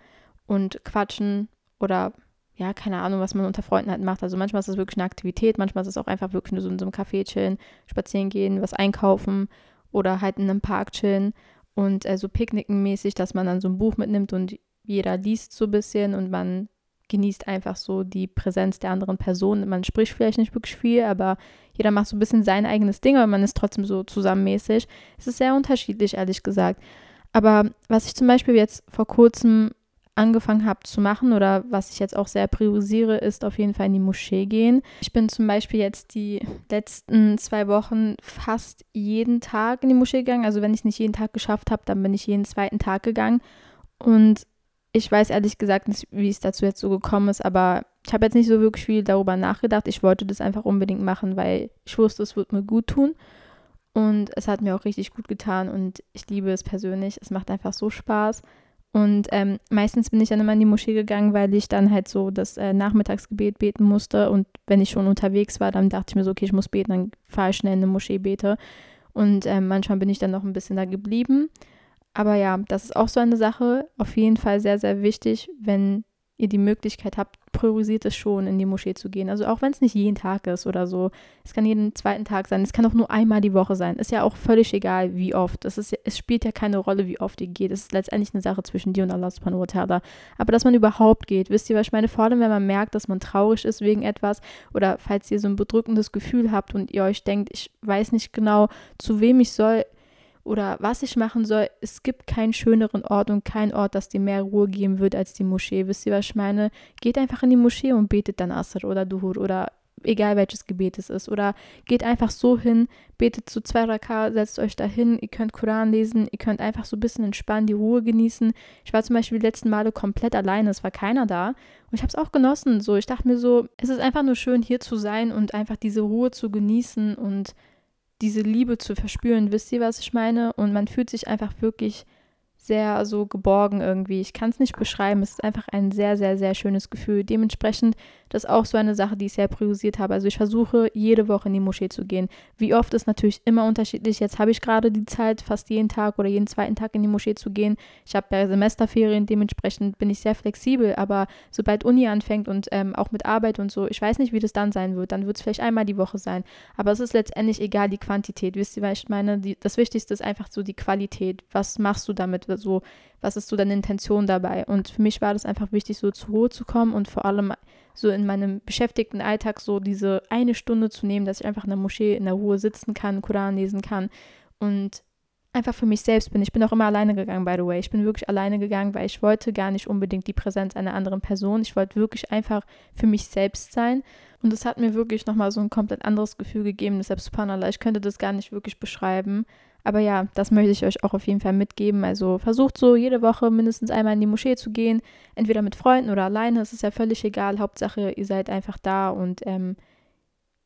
und quatschen oder ja, keine Ahnung, was man unter Freunden halt macht. Also manchmal ist es wirklich eine Aktivität, manchmal ist es auch einfach wirklich nur so in so einem Café chillen, spazieren gehen, was einkaufen oder halt in einem Park chillen und äh, so picknicken mäßig, dass man dann so ein Buch mitnimmt und jeder liest so ein bisschen und man genießt einfach so die Präsenz der anderen Person. Man spricht vielleicht nicht wirklich viel, aber jeder macht so ein bisschen sein eigenes Ding, aber man ist trotzdem so zusammenmäßig. Es ist sehr unterschiedlich, ehrlich gesagt. Aber was ich zum Beispiel jetzt vor kurzem angefangen habe zu machen oder was ich jetzt auch sehr priorisiere, ist auf jeden Fall in die Moschee gehen. Ich bin zum Beispiel jetzt die letzten zwei Wochen fast jeden Tag in die Moschee gegangen. Also wenn ich es nicht jeden Tag geschafft habe, dann bin ich jeden zweiten Tag gegangen. Und ich weiß ehrlich gesagt nicht, wie es dazu jetzt so gekommen ist, aber ich habe jetzt nicht so wirklich viel darüber nachgedacht. Ich wollte das einfach unbedingt machen, weil ich wusste, es wird mir gut tun. Und es hat mir auch richtig gut getan und ich liebe es persönlich. Es macht einfach so Spaß. Und ähm, meistens bin ich dann immer in die Moschee gegangen, weil ich dann halt so das äh, Nachmittagsgebet beten musste. Und wenn ich schon unterwegs war, dann dachte ich mir so, okay, ich muss beten, dann fahre ich schnell in eine Moschee, bete. Und ähm, manchmal bin ich dann noch ein bisschen da geblieben. Aber ja, das ist auch so eine Sache. Auf jeden Fall sehr, sehr wichtig, wenn ihr die Möglichkeit habt, priorisiert es schon, in die Moschee zu gehen. Also auch wenn es nicht jeden Tag ist oder so. Es kann jeden zweiten Tag sein. Es kann auch nur einmal die Woche sein. Ist ja auch völlig egal, wie oft. Das ist, es spielt ja keine Rolle, wie oft ihr geht. Es ist letztendlich eine Sache zwischen dir und Allah subhanahu wa ta'ala. Aber dass man überhaupt geht, wisst ihr, was ich meine? Vor allem, wenn man merkt, dass man traurig ist wegen etwas oder falls ihr so ein bedrückendes Gefühl habt und ihr euch denkt, ich weiß nicht genau, zu wem ich soll, oder was ich machen soll. Es gibt keinen schöneren Ort und keinen Ort, das dir mehr Ruhe geben wird als die Moschee. Wisst ihr, was ich meine? Geht einfach in die Moschee und betet dann Asr oder Duhur oder egal welches Gebet es ist. Oder geht einfach so hin, betet zu zwei Raka, setzt euch da hin, ihr könnt Koran lesen, ihr könnt einfach so ein bisschen entspannen, die Ruhe genießen. Ich war zum Beispiel die letzten Male komplett alleine, es war keiner da. Und ich habe es auch genossen. So, ich dachte mir so, es ist einfach nur schön, hier zu sein und einfach diese Ruhe zu genießen und diese Liebe zu verspüren. Wisst ihr, was ich meine? Und man fühlt sich einfach wirklich sehr so geborgen irgendwie. Ich kann es nicht beschreiben. Es ist einfach ein sehr, sehr, sehr schönes Gefühl. Dementsprechend, das ist auch so eine Sache, die ich sehr priorisiert habe. Also ich versuche jede Woche in die Moschee zu gehen. Wie oft ist natürlich immer unterschiedlich. Jetzt habe ich gerade die Zeit, fast jeden Tag oder jeden zweiten Tag in die Moschee zu gehen. Ich habe ja Semesterferien, dementsprechend bin ich sehr flexibel. Aber sobald Uni anfängt und ähm, auch mit Arbeit und so, ich weiß nicht, wie das dann sein wird. Dann wird es vielleicht einmal die Woche sein. Aber es ist letztendlich egal, die Quantität. Wisst ihr, was ich meine? Die, das Wichtigste ist einfach so die Qualität. Was machst du damit? so, was ist so deine Intention dabei? Und für mich war das einfach wichtig, so zur Ruhe zu kommen und vor allem so in meinem beschäftigten Alltag so diese eine Stunde zu nehmen, dass ich einfach in der Moschee in der Ruhe sitzen kann, Koran lesen kann und einfach für mich selbst bin. Ich bin auch immer alleine gegangen, by the way. Ich bin wirklich alleine gegangen, weil ich wollte gar nicht unbedingt die Präsenz einer anderen Person. Ich wollte wirklich einfach für mich selbst sein. Und es hat mir wirklich nochmal so ein komplett anderes Gefühl gegeben. Deshalb, subhanallah, ich könnte das gar nicht wirklich beschreiben. Aber ja, das möchte ich euch auch auf jeden Fall mitgeben. Also versucht so jede Woche mindestens einmal in die Moschee zu gehen, entweder mit Freunden oder alleine. Es ist ja völlig egal. Hauptsache, ihr seid einfach da und ähm,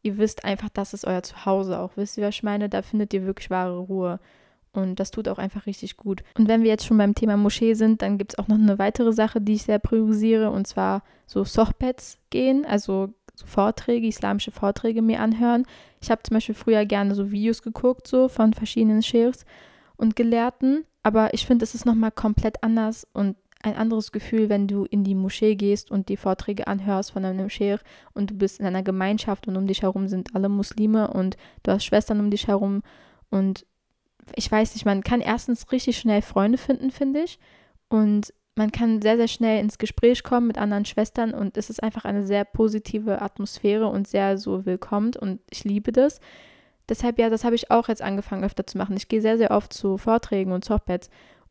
ihr wisst einfach, das ist euer Zuhause auch. Wisst ihr, was ich meine? Da findet ihr wirklich wahre Ruhe. Und das tut auch einfach richtig gut. Und wenn wir jetzt schon beim Thema Moschee sind, dann gibt es auch noch eine weitere Sache, die ich sehr priorisiere, und zwar so Sochbets gehen, also so Vorträge, islamische Vorträge mir anhören. Ich habe zum Beispiel früher gerne so Videos geguckt, so von verschiedenen Sheikhs und Gelehrten, aber ich finde, es ist nochmal komplett anders und ein anderes Gefühl, wenn du in die Moschee gehst und die Vorträge anhörst von einem Sheikh und du bist in einer Gemeinschaft und um dich herum sind alle Muslime und du hast Schwestern um dich herum. Und ich weiß nicht, man kann erstens richtig schnell Freunde finden, finde ich, und man kann sehr, sehr schnell ins Gespräch kommen mit anderen Schwestern und es ist einfach eine sehr positive Atmosphäre und sehr so willkommen und ich liebe das. Deshalb, ja, das habe ich auch jetzt angefangen öfter zu machen. Ich gehe sehr, sehr oft zu Vorträgen und Softpads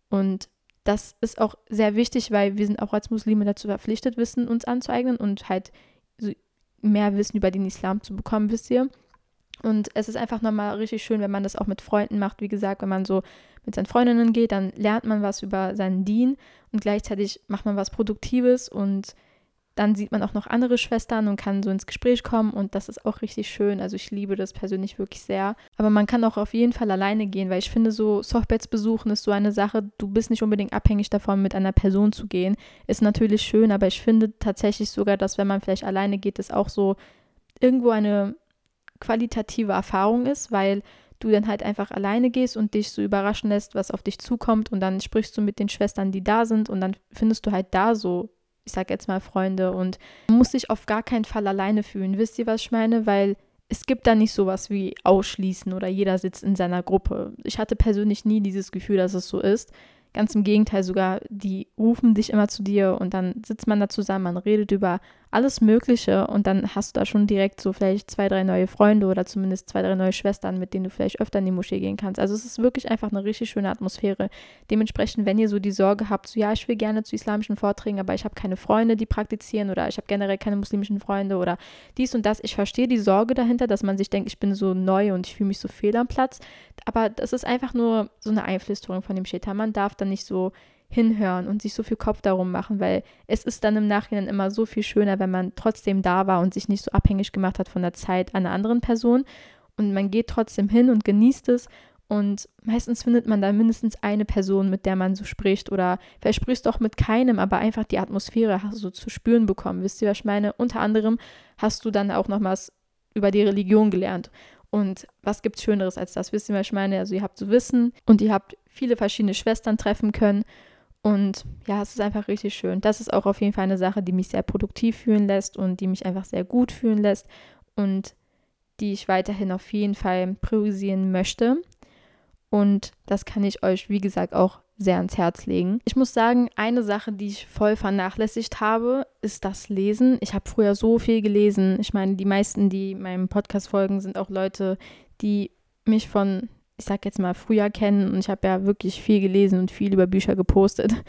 und das ist auch sehr wichtig, weil wir sind auch als Muslime dazu verpflichtet, Wissen uns anzueignen und halt mehr Wissen über den Islam zu bekommen, wisst ihr. Und es ist einfach nochmal richtig schön, wenn man das auch mit Freunden macht. Wie gesagt, wenn man so mit seinen Freundinnen geht, dann lernt man was über seinen Dien und gleichzeitig macht man was Produktives und dann sieht man auch noch andere Schwestern und kann so ins Gespräch kommen und das ist auch richtig schön. Also ich liebe das persönlich wirklich sehr. Aber man kann auch auf jeden Fall alleine gehen, weil ich finde, so Softbeds besuchen ist so eine Sache, du bist nicht unbedingt abhängig davon, mit einer Person zu gehen. Ist natürlich schön, aber ich finde tatsächlich sogar, dass wenn man vielleicht alleine geht, ist auch so irgendwo eine qualitative Erfahrung ist, weil du dann halt einfach alleine gehst und dich so überraschen lässt, was auf dich zukommt und dann sprichst du mit den Schwestern, die da sind und dann findest du halt da so, ich sag jetzt mal Freunde und man muss sich auf gar keinen Fall alleine fühlen. Wisst ihr, was ich meine? Weil es gibt da nicht sowas wie Ausschließen oder jeder sitzt in seiner Gruppe. Ich hatte persönlich nie dieses Gefühl, dass es so ist. Ganz im Gegenteil sogar, die rufen dich immer zu dir und dann sitzt man da zusammen, man redet über alles Mögliche und dann hast du da schon direkt so vielleicht zwei, drei neue Freunde oder zumindest zwei, drei neue Schwestern, mit denen du vielleicht öfter in die Moschee gehen kannst. Also es ist wirklich einfach eine richtig schöne Atmosphäre. Dementsprechend, wenn ihr so die Sorge habt, so ja, ich will gerne zu islamischen Vorträgen, aber ich habe keine Freunde, die praktizieren oder ich habe generell keine muslimischen Freunde oder dies und das. Ich verstehe die Sorge dahinter, dass man sich denkt, ich bin so neu und ich fühle mich so fehl am Platz. Aber das ist einfach nur so eine Einflüsterung von dem Shaitan. Man darf dann nicht so hinhören und sich so viel Kopf darum machen, weil es ist dann im Nachhinein immer so viel schöner, wenn man trotzdem da war und sich nicht so abhängig gemacht hat von der Zeit einer anderen Person. Und man geht trotzdem hin und genießt es. Und meistens findet man da mindestens eine Person, mit der man so spricht. Oder vielleicht sprichst du auch mit keinem, aber einfach die Atmosphäre hast du so zu spüren bekommen. Wisst ihr, was ich meine? Unter anderem hast du dann auch noch was über die Religion gelernt. Und was gibt es Schöneres als das? Wisst ihr, was ich meine? Also ihr habt so Wissen und ihr habt viele verschiedene Schwestern treffen können und ja, es ist einfach richtig schön. Das ist auch auf jeden Fall eine Sache, die mich sehr produktiv fühlen lässt und die mich einfach sehr gut fühlen lässt und die ich weiterhin auf jeden Fall priorisieren möchte. Und das kann ich euch, wie gesagt, auch sehr ans Herz legen. Ich muss sagen, eine Sache, die ich voll vernachlässigt habe, ist das Lesen. Ich habe früher so viel gelesen. Ich meine, die meisten, die meinem Podcast folgen, sind auch Leute, die mich von ich sag jetzt mal, früher kennen und ich habe ja wirklich viel gelesen und viel über Bücher gepostet.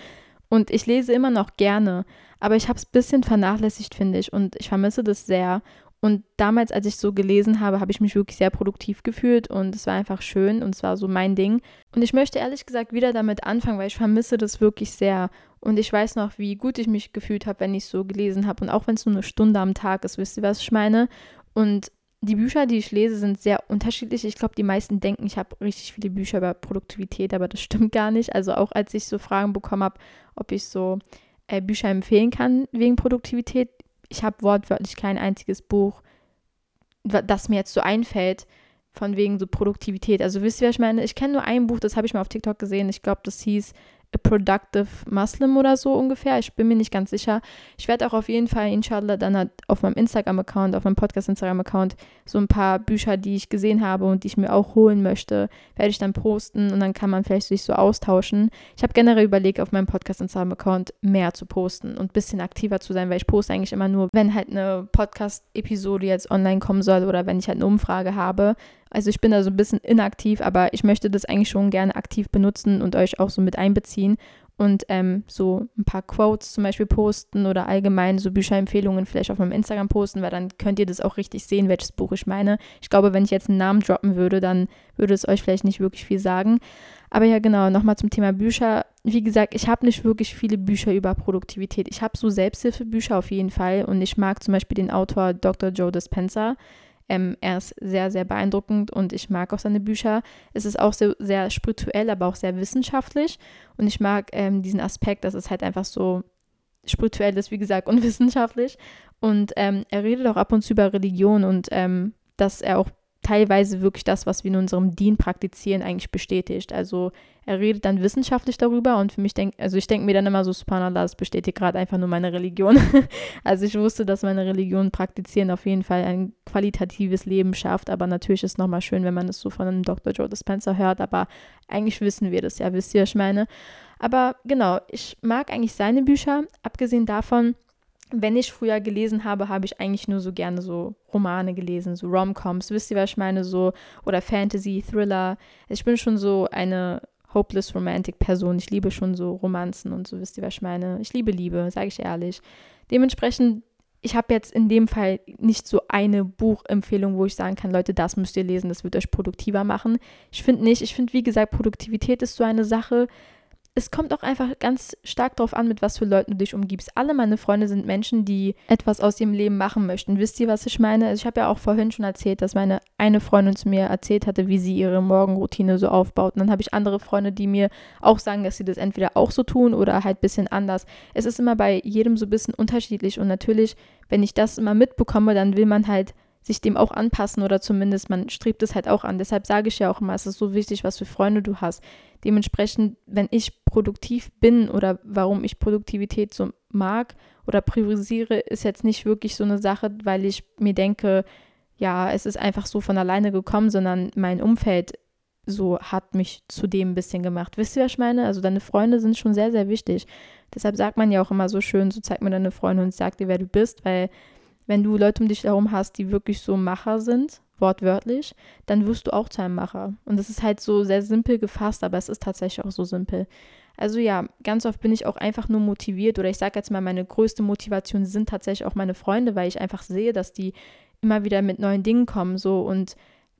Und ich lese immer noch gerne, aber ich habe es ein bisschen vernachlässigt, finde ich, und ich vermisse das sehr. Und damals, als ich so gelesen habe, habe ich mich wirklich sehr produktiv gefühlt und es war einfach schön und es war so mein Ding. Und ich möchte ehrlich gesagt wieder damit anfangen, weil ich vermisse das wirklich sehr. Und ich weiß noch, wie gut ich mich gefühlt habe, wenn ich so gelesen habe. Und auch wenn es nur eine Stunde am Tag ist, wisst ihr, was ich meine? Und die Bücher, die ich lese, sind sehr unterschiedlich. Ich glaube, die meisten denken, ich habe richtig viele Bücher über Produktivität, aber das stimmt gar nicht. Also auch als ich so Fragen bekommen habe, ob ich so äh, Bücher empfehlen kann wegen Produktivität, ich habe wortwörtlich kein einziges Buch, das mir jetzt so einfällt, von wegen so Produktivität. Also wisst ihr, was ich meine? Ich kenne nur ein Buch, das habe ich mal auf TikTok gesehen. Ich glaube, das hieß A Productive Muslim oder so ungefähr. Ich bin mir nicht ganz sicher. Ich werde auch auf jeden Fall, inshallah, dann halt auf meinem Instagram-Account, auf meinem Podcast-Instagram-Account so ein paar Bücher, die ich gesehen habe und die ich mir auch holen möchte, werde ich dann posten und dann kann man vielleicht sich so austauschen. Ich habe generell überlegt, auf meinem Podcast-Instagram-Account mehr zu posten und ein bisschen aktiver zu sein, weil ich poste eigentlich immer nur, wenn halt eine Podcast-Episode jetzt online kommen soll oder wenn ich halt eine Umfrage habe. Also ich bin da so ein bisschen inaktiv, aber ich möchte das eigentlich schon gerne aktiv benutzen und euch auch so mit einbeziehen. und ähm, so ein paar Quotes zum Beispiel posten oder allgemein so Bücherempfehlungen vielleicht auf meinem Instagram posten, weil dann könnt ihr das auch richtig sehen, welches Buch ich meine. Ich glaube, wenn ich jetzt einen Namen droppen würde, dann würde es euch vielleicht nicht wirklich viel sagen. Aber ja, genau, nochmal zum Thema Bücher. Wie gesagt, ich habe nicht wirklich viele Bücher über Produktivität. Ich habe so Selbsthilfebücher auf jeden Fall und ich mag zum Beispiel den Autor Dr. Joe Dispenza. Ähm, er ist sehr, sehr beeindruckend und ich mag auch seine Bücher. Es ist auch sehr, sehr spirituell, aber auch sehr wissenschaftlich. Und ich mag ähm, diesen Aspekt, dass es halt einfach so spirituell ist, wie gesagt, und wissenschaftlich. Und ähm, er redet auch ab und zu über Religion und ähm, dass er auch teilweise wirklich das, was wir in unserem Dien praktizieren, eigentlich bestätigt. Also er redet dann wissenschaftlich darüber und für mich denke, also ich denke mir dann immer so, Subhanallah, das bestätigt gerade einfach nur meine Religion. also ich wusste, dass meine Religion praktizieren auf jeden Fall ein qualitatives Leben schafft, aber natürlich ist es nochmal schön, wenn man es so von einem Dr. Joe Dispenza hört, aber eigentlich wissen wir das ja, wisst ihr, was ich meine. Aber genau, ich mag eigentlich seine Bücher, abgesehen davon, wenn ich früher gelesen habe, habe ich eigentlich nur so gerne so Romane gelesen, so Rom-Coms, wisst ihr, was ich meine, so oder Fantasy, Thriller. Ich bin schon so eine hopeless romantic Person. Ich liebe schon so Romanzen und so, wisst ihr, was ich meine. Ich liebe Liebe, sage ich ehrlich. Dementsprechend, ich habe jetzt in dem Fall nicht so eine Buchempfehlung, wo ich sagen kann, Leute, das müsst ihr lesen, das wird euch produktiver machen. Ich finde nicht, ich finde, wie gesagt, Produktivität ist so eine Sache, es kommt auch einfach ganz stark darauf an, mit was für Leuten du dich umgibst. Alle meine Freunde sind Menschen, die etwas aus ihrem Leben machen möchten. Wisst ihr, was ich meine? Also ich habe ja auch vorhin schon erzählt, dass meine eine Freundin zu mir erzählt hatte, wie sie ihre Morgenroutine so aufbaut. Und dann habe ich andere Freunde, die mir auch sagen, dass sie das entweder auch so tun oder halt ein bisschen anders. Es ist immer bei jedem so ein bisschen unterschiedlich. Und natürlich, wenn ich das immer mitbekomme, dann will man halt sich dem auch anpassen oder zumindest man strebt es halt auch an. Deshalb sage ich ja auch immer, es ist so wichtig, was für Freunde du hast. Dementsprechend, wenn ich produktiv bin oder warum ich Produktivität so mag oder priorisiere, ist jetzt nicht wirklich so eine Sache, weil ich mir denke, ja, es ist einfach so von alleine gekommen, sondern mein Umfeld so hat mich zu dem ein bisschen gemacht. Wisst ihr, was ich meine? Also deine Freunde sind schon sehr, sehr wichtig. Deshalb sagt man ja auch immer so schön, so zeig mir deine Freunde und sag dir, wer du bist, weil wenn du Leute um dich herum hast, die wirklich so Macher sind, wortwörtlich, dann wirst du auch zu einem Macher. Und das ist halt so sehr simpel gefasst, aber es ist tatsächlich auch so simpel. Also ja, ganz oft bin ich auch einfach nur motiviert oder ich sage jetzt mal, meine größte Motivation sind tatsächlich auch meine Freunde, weil ich einfach sehe, dass die immer wieder mit neuen Dingen kommen so und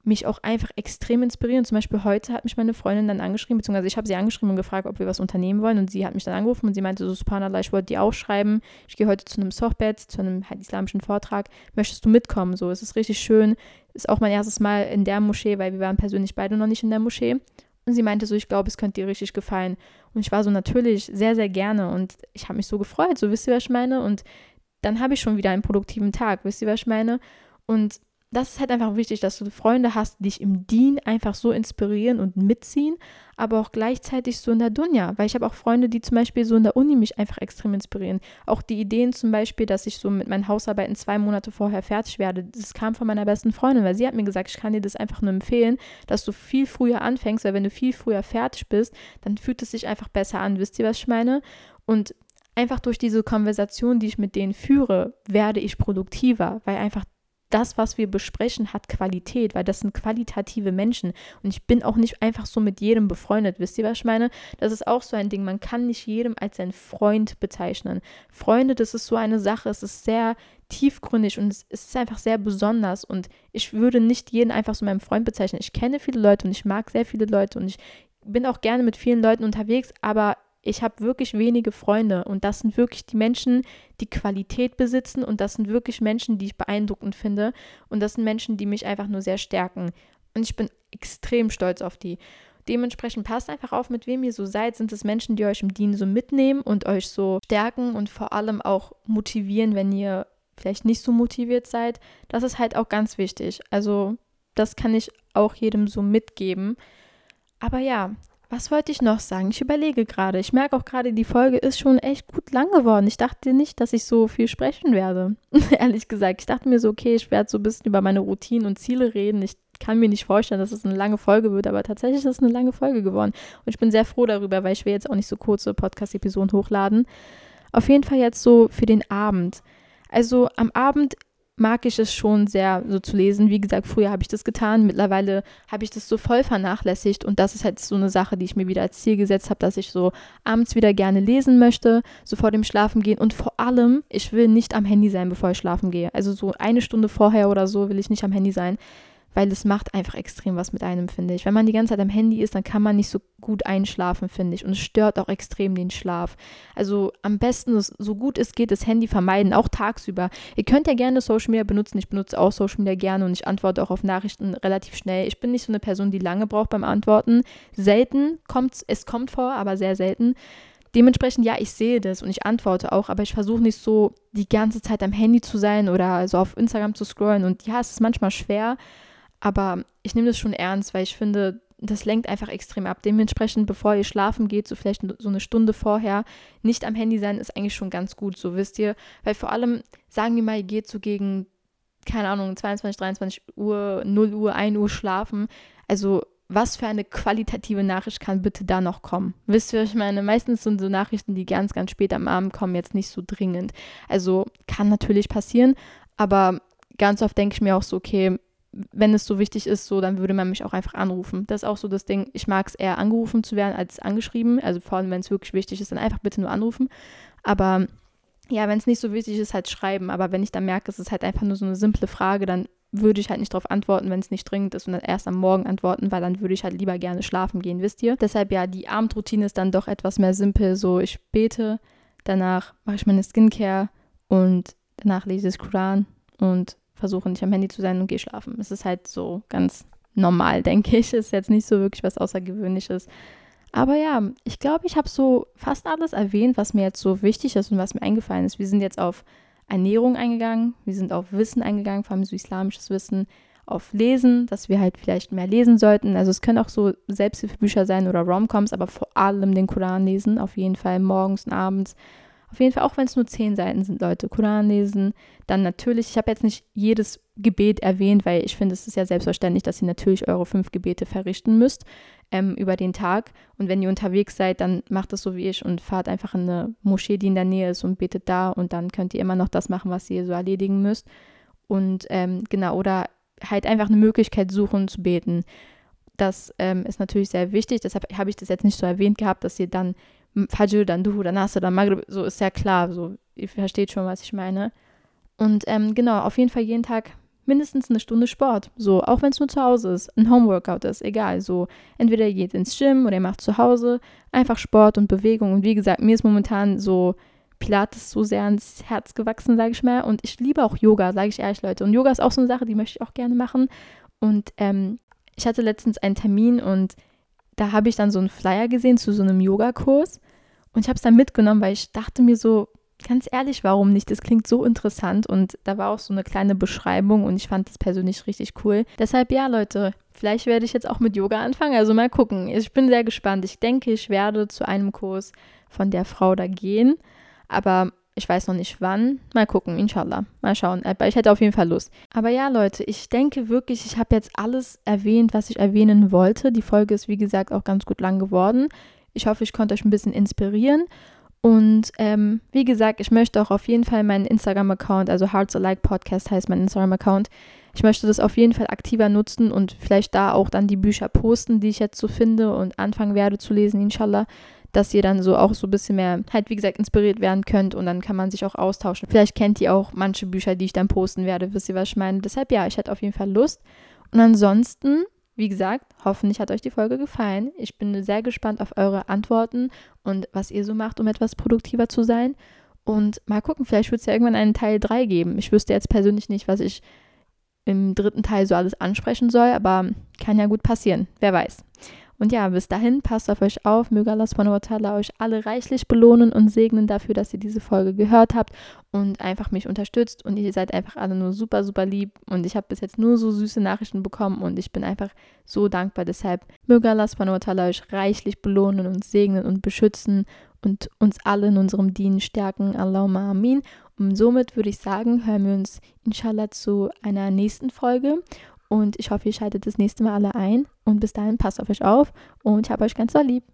mich auch einfach extrem inspirieren. Zum Beispiel heute hat mich meine Freundin dann angeschrieben, beziehungsweise ich habe sie angeschrieben und gefragt, ob wir was unternehmen wollen. Und sie hat mich dann angerufen und sie meinte so, Subhanallah, ich wollte die auch schreiben. Ich gehe heute zu einem Sochbet, zu einem halt islamischen Vortrag. Möchtest du mitkommen? So, es ist richtig schön. Ist auch mein erstes Mal in der Moschee, weil wir waren persönlich beide noch nicht in der Moschee. Und sie meinte so, ich glaube, es könnte dir richtig gefallen. Und ich war so natürlich sehr, sehr gerne. Und ich habe mich so gefreut. So, wisst ihr, was ich meine? Und dann habe ich schon wieder einen produktiven Tag. Wisst ihr, was ich meine? Und das ist halt einfach wichtig, dass du Freunde hast, die dich im Dien einfach so inspirieren und mitziehen, aber auch gleichzeitig so in der Dunja. Weil ich habe auch Freunde, die zum Beispiel so in der Uni mich einfach extrem inspirieren. Auch die Ideen zum Beispiel, dass ich so mit meinen Hausarbeiten zwei Monate vorher fertig werde, das kam von meiner besten Freundin, weil sie hat mir gesagt, ich kann dir das einfach nur empfehlen, dass du viel früher anfängst, weil wenn du viel früher fertig bist, dann fühlt es sich einfach besser an. Wisst ihr, was ich meine? Und einfach durch diese Konversation, die ich mit denen führe, werde ich produktiver, weil einfach das, was wir besprechen, hat Qualität, weil das sind qualitative Menschen. Und ich bin auch nicht einfach so mit jedem befreundet. Wisst ihr, was ich meine? Das ist auch so ein Ding. Man kann nicht jedem als einen Freund bezeichnen. Freunde, das ist so eine Sache. Es ist sehr tiefgründig und es ist einfach sehr besonders. Und ich würde nicht jeden einfach so meinem Freund bezeichnen. Ich kenne viele Leute und ich mag sehr viele Leute und ich bin auch gerne mit vielen Leuten unterwegs, aber ich habe wirklich wenige Freunde und das sind wirklich die Menschen, die Qualität besitzen und das sind wirklich Menschen, die ich beeindruckend finde und das sind Menschen, die mich einfach nur sehr stärken und ich bin extrem stolz auf die. Dementsprechend passt einfach auf, mit wem ihr so seid. Sind es Menschen, die euch im Dienen so mitnehmen und euch so stärken und vor allem auch motivieren, wenn ihr vielleicht nicht so motiviert seid. Das ist halt auch ganz wichtig. Also das kann ich auch jedem so mitgeben. Aber ja, was wollte ich noch sagen? Ich überlege gerade. Ich merke auch gerade, die Folge ist schon echt gut lang geworden. Ich dachte nicht, dass ich so viel sprechen werde. Ehrlich gesagt. Ich dachte mir so, okay, ich werde so ein bisschen über meine Routinen und Ziele reden. Ich kann mir nicht vorstellen, dass es eine lange Folge wird, aber tatsächlich ist es eine lange Folge geworden. Und ich bin sehr froh darüber, weil ich will jetzt auch nicht so kurze Podcast-Episoden hochladen. Auf jeden Fall jetzt so für den Abend. Also am Abend mag ich es schon sehr so zu lesen. Wie gesagt, früher habe ich das getan, mittlerweile habe ich das so voll vernachlässigt und das ist halt so eine Sache, die ich mir wieder als Ziel gesetzt habe, dass ich so abends wieder gerne lesen möchte, so vor dem Schlafen gehen und vor allem, ich will nicht am Handy sein, bevor ich schlafen gehe. Also so eine Stunde vorher oder so will ich nicht am Handy sein, weil es macht einfach extrem was mit einem, finde ich. Wenn man die ganze Zeit am Handy ist, dann kann man nicht so gut einschlafen, finde ich. Und es stört auch extrem den Schlaf. Also am besten, so gut es geht, das Handy vermeiden, auch tagsüber. Ihr könnt ja gerne Social Media benutzen. Ich benutze auch Social Media gerne und ich antworte auch auf Nachrichten relativ schnell. Ich bin nicht so eine Person, die lange braucht beim Antworten. Selten kommt es kommt vor, aber sehr selten. Dementsprechend, ja, ich sehe das und ich antworte auch, aber ich versuche nicht so die ganze Zeit am Handy zu sein oder so auf Instagram zu scrollen. Und ja, es ist manchmal schwer, aber ich nehme das schon ernst, weil ich finde, das lenkt einfach extrem ab. Dementsprechend, bevor ihr schlafen geht, so vielleicht so eine Stunde vorher, nicht am Handy sein, ist eigentlich schon ganz gut, so wisst ihr. Weil vor allem, sagen wir mal, ihr geht so gegen, keine Ahnung, 22, 23 Uhr, 0 Uhr, 1 Uhr schlafen. Also, was für eine qualitative Nachricht kann bitte da noch kommen? Wisst ihr, ich meine, meistens sind so Nachrichten, die ganz, ganz spät am Abend kommen, jetzt nicht so dringend. Also, kann natürlich passieren, aber ganz oft denke ich mir auch so, okay, wenn es so wichtig ist, so, dann würde man mich auch einfach anrufen. Das ist auch so das Ding, ich mag es eher angerufen zu werden als angeschrieben. Also vor allem, wenn es wirklich wichtig ist, dann einfach bitte nur anrufen. Aber ja, wenn es nicht so wichtig ist, halt schreiben. Aber wenn ich dann merke, es ist halt einfach nur so eine simple Frage, dann würde ich halt nicht darauf antworten, wenn es nicht dringend ist und dann erst am Morgen antworten, weil dann würde ich halt lieber gerne schlafen gehen, wisst ihr? Deshalb ja, die Abendroutine ist dann doch etwas mehr simpel. So, ich bete, danach mache ich meine Skincare und danach lese ich das Koran und versuche nicht am Handy zu sein und gehe schlafen. Es ist halt so ganz normal, denke ich. Ist jetzt nicht so wirklich was Außergewöhnliches. Aber ja, ich glaube, ich habe so fast alles erwähnt, was mir jetzt so wichtig ist und was mir eingefallen ist. Wir sind jetzt auf Ernährung eingegangen, wir sind auf Wissen eingegangen, vor allem so islamisches Wissen, auf Lesen, dass wir halt vielleicht mehr lesen sollten. Also es können auch so Selbsthilfebücher sein oder Romcoms, aber vor allem den Koran lesen, auf jeden Fall morgens und abends auf jeden Fall, auch wenn es nur zehn Seiten sind, Leute, Koran lesen. Dann natürlich, ich habe jetzt nicht jedes Gebet erwähnt, weil ich finde, es ist ja selbstverständlich, dass ihr natürlich eure fünf Gebete verrichten müsst ähm, über den Tag. Und wenn ihr unterwegs seid, dann macht es so wie ich und fahrt einfach in eine Moschee, die in der Nähe ist und betet da. Und dann könnt ihr immer noch das machen, was ihr so erledigen müsst. Und ähm, genau, oder halt einfach eine Möglichkeit suchen zu beten. Das ähm, ist natürlich sehr wichtig. Deshalb habe ich das jetzt nicht so erwähnt gehabt, dass ihr dann Fajr, dann Duhu, dann Nasr, dann Maghrib, so ist ja klar, so, ihr versteht schon, was ich meine. Und ähm, genau, auf jeden Fall jeden Tag mindestens eine Stunde Sport. So, auch wenn es nur zu Hause ist, ein Homeworkout ist, egal. So, entweder ihr geht ins Gym oder ihr macht zu Hause einfach Sport und Bewegung. Und wie gesagt, mir ist momentan so Pilates so sehr ans Herz gewachsen, sage ich mal. Und ich liebe auch Yoga, sage ich ehrlich, Leute. Und Yoga ist auch so eine Sache, die möchte ich auch gerne machen. Und ähm, ich hatte letztens einen Termin und da habe ich dann so einen Flyer gesehen zu so einem Yogakurs und ich habe es dann mitgenommen, weil ich dachte mir so, ganz ehrlich, warum nicht? Das klingt so interessant und da war auch so eine kleine Beschreibung und ich fand das persönlich richtig cool. Deshalb ja, Leute, vielleicht werde ich jetzt auch mit Yoga anfangen, also mal gucken. Ich bin sehr gespannt. Ich denke, ich werde zu einem Kurs von der Frau da gehen, aber ich weiß noch nicht wann. Mal gucken, inshallah. Mal schauen. Aber ich hätte auf jeden Fall Lust. Aber ja, Leute, ich denke wirklich, ich habe jetzt alles erwähnt, was ich erwähnen wollte. Die Folge ist, wie gesagt, auch ganz gut lang geworden. Ich hoffe, ich konnte euch ein bisschen inspirieren. Und ähm, wie gesagt, ich möchte auch auf jeden Fall meinen Instagram-Account, also Hearts Alike Podcast heißt mein Instagram-Account, ich möchte das auf jeden Fall aktiver nutzen und vielleicht da auch dann die Bücher posten, die ich jetzt so finde und anfangen werde zu lesen, inshallah dass ihr dann so auch so ein bisschen mehr, halt wie gesagt, inspiriert werden könnt und dann kann man sich auch austauschen. Vielleicht kennt ihr auch manche Bücher, die ich dann posten werde, wisst ihr, was ich meine. Deshalb ja, ich hätte auf jeden Fall Lust. Und ansonsten, wie gesagt, hoffentlich hat euch die Folge gefallen. Ich bin sehr gespannt auf eure Antworten und was ihr so macht, um etwas produktiver zu sein. Und mal gucken, vielleicht wird es ja irgendwann einen Teil 3 geben. Ich wüsste jetzt persönlich nicht, was ich im dritten Teil so alles ansprechen soll, aber kann ja gut passieren. Wer weiß. Und ja, bis dahin, passt auf euch auf. Möge Allah subhanahu euch alle reichlich belohnen und segnen dafür, dass ihr diese Folge gehört habt und einfach mich unterstützt. Und ihr seid einfach alle nur super, super lieb. Und ich habe bis jetzt nur so süße Nachrichten bekommen und ich bin einfach so dankbar. Deshalb möge Allah subhanahu euch reichlich belohnen und segnen und beschützen und uns alle in unserem Dienen stärken. Allahumma amin. Und somit würde ich sagen, hören wir uns inshallah zu einer nächsten Folge. Und ich hoffe, ihr schaltet das nächste Mal alle ein. Und bis dahin passt auf euch auf und ich habe euch ganz so lieb.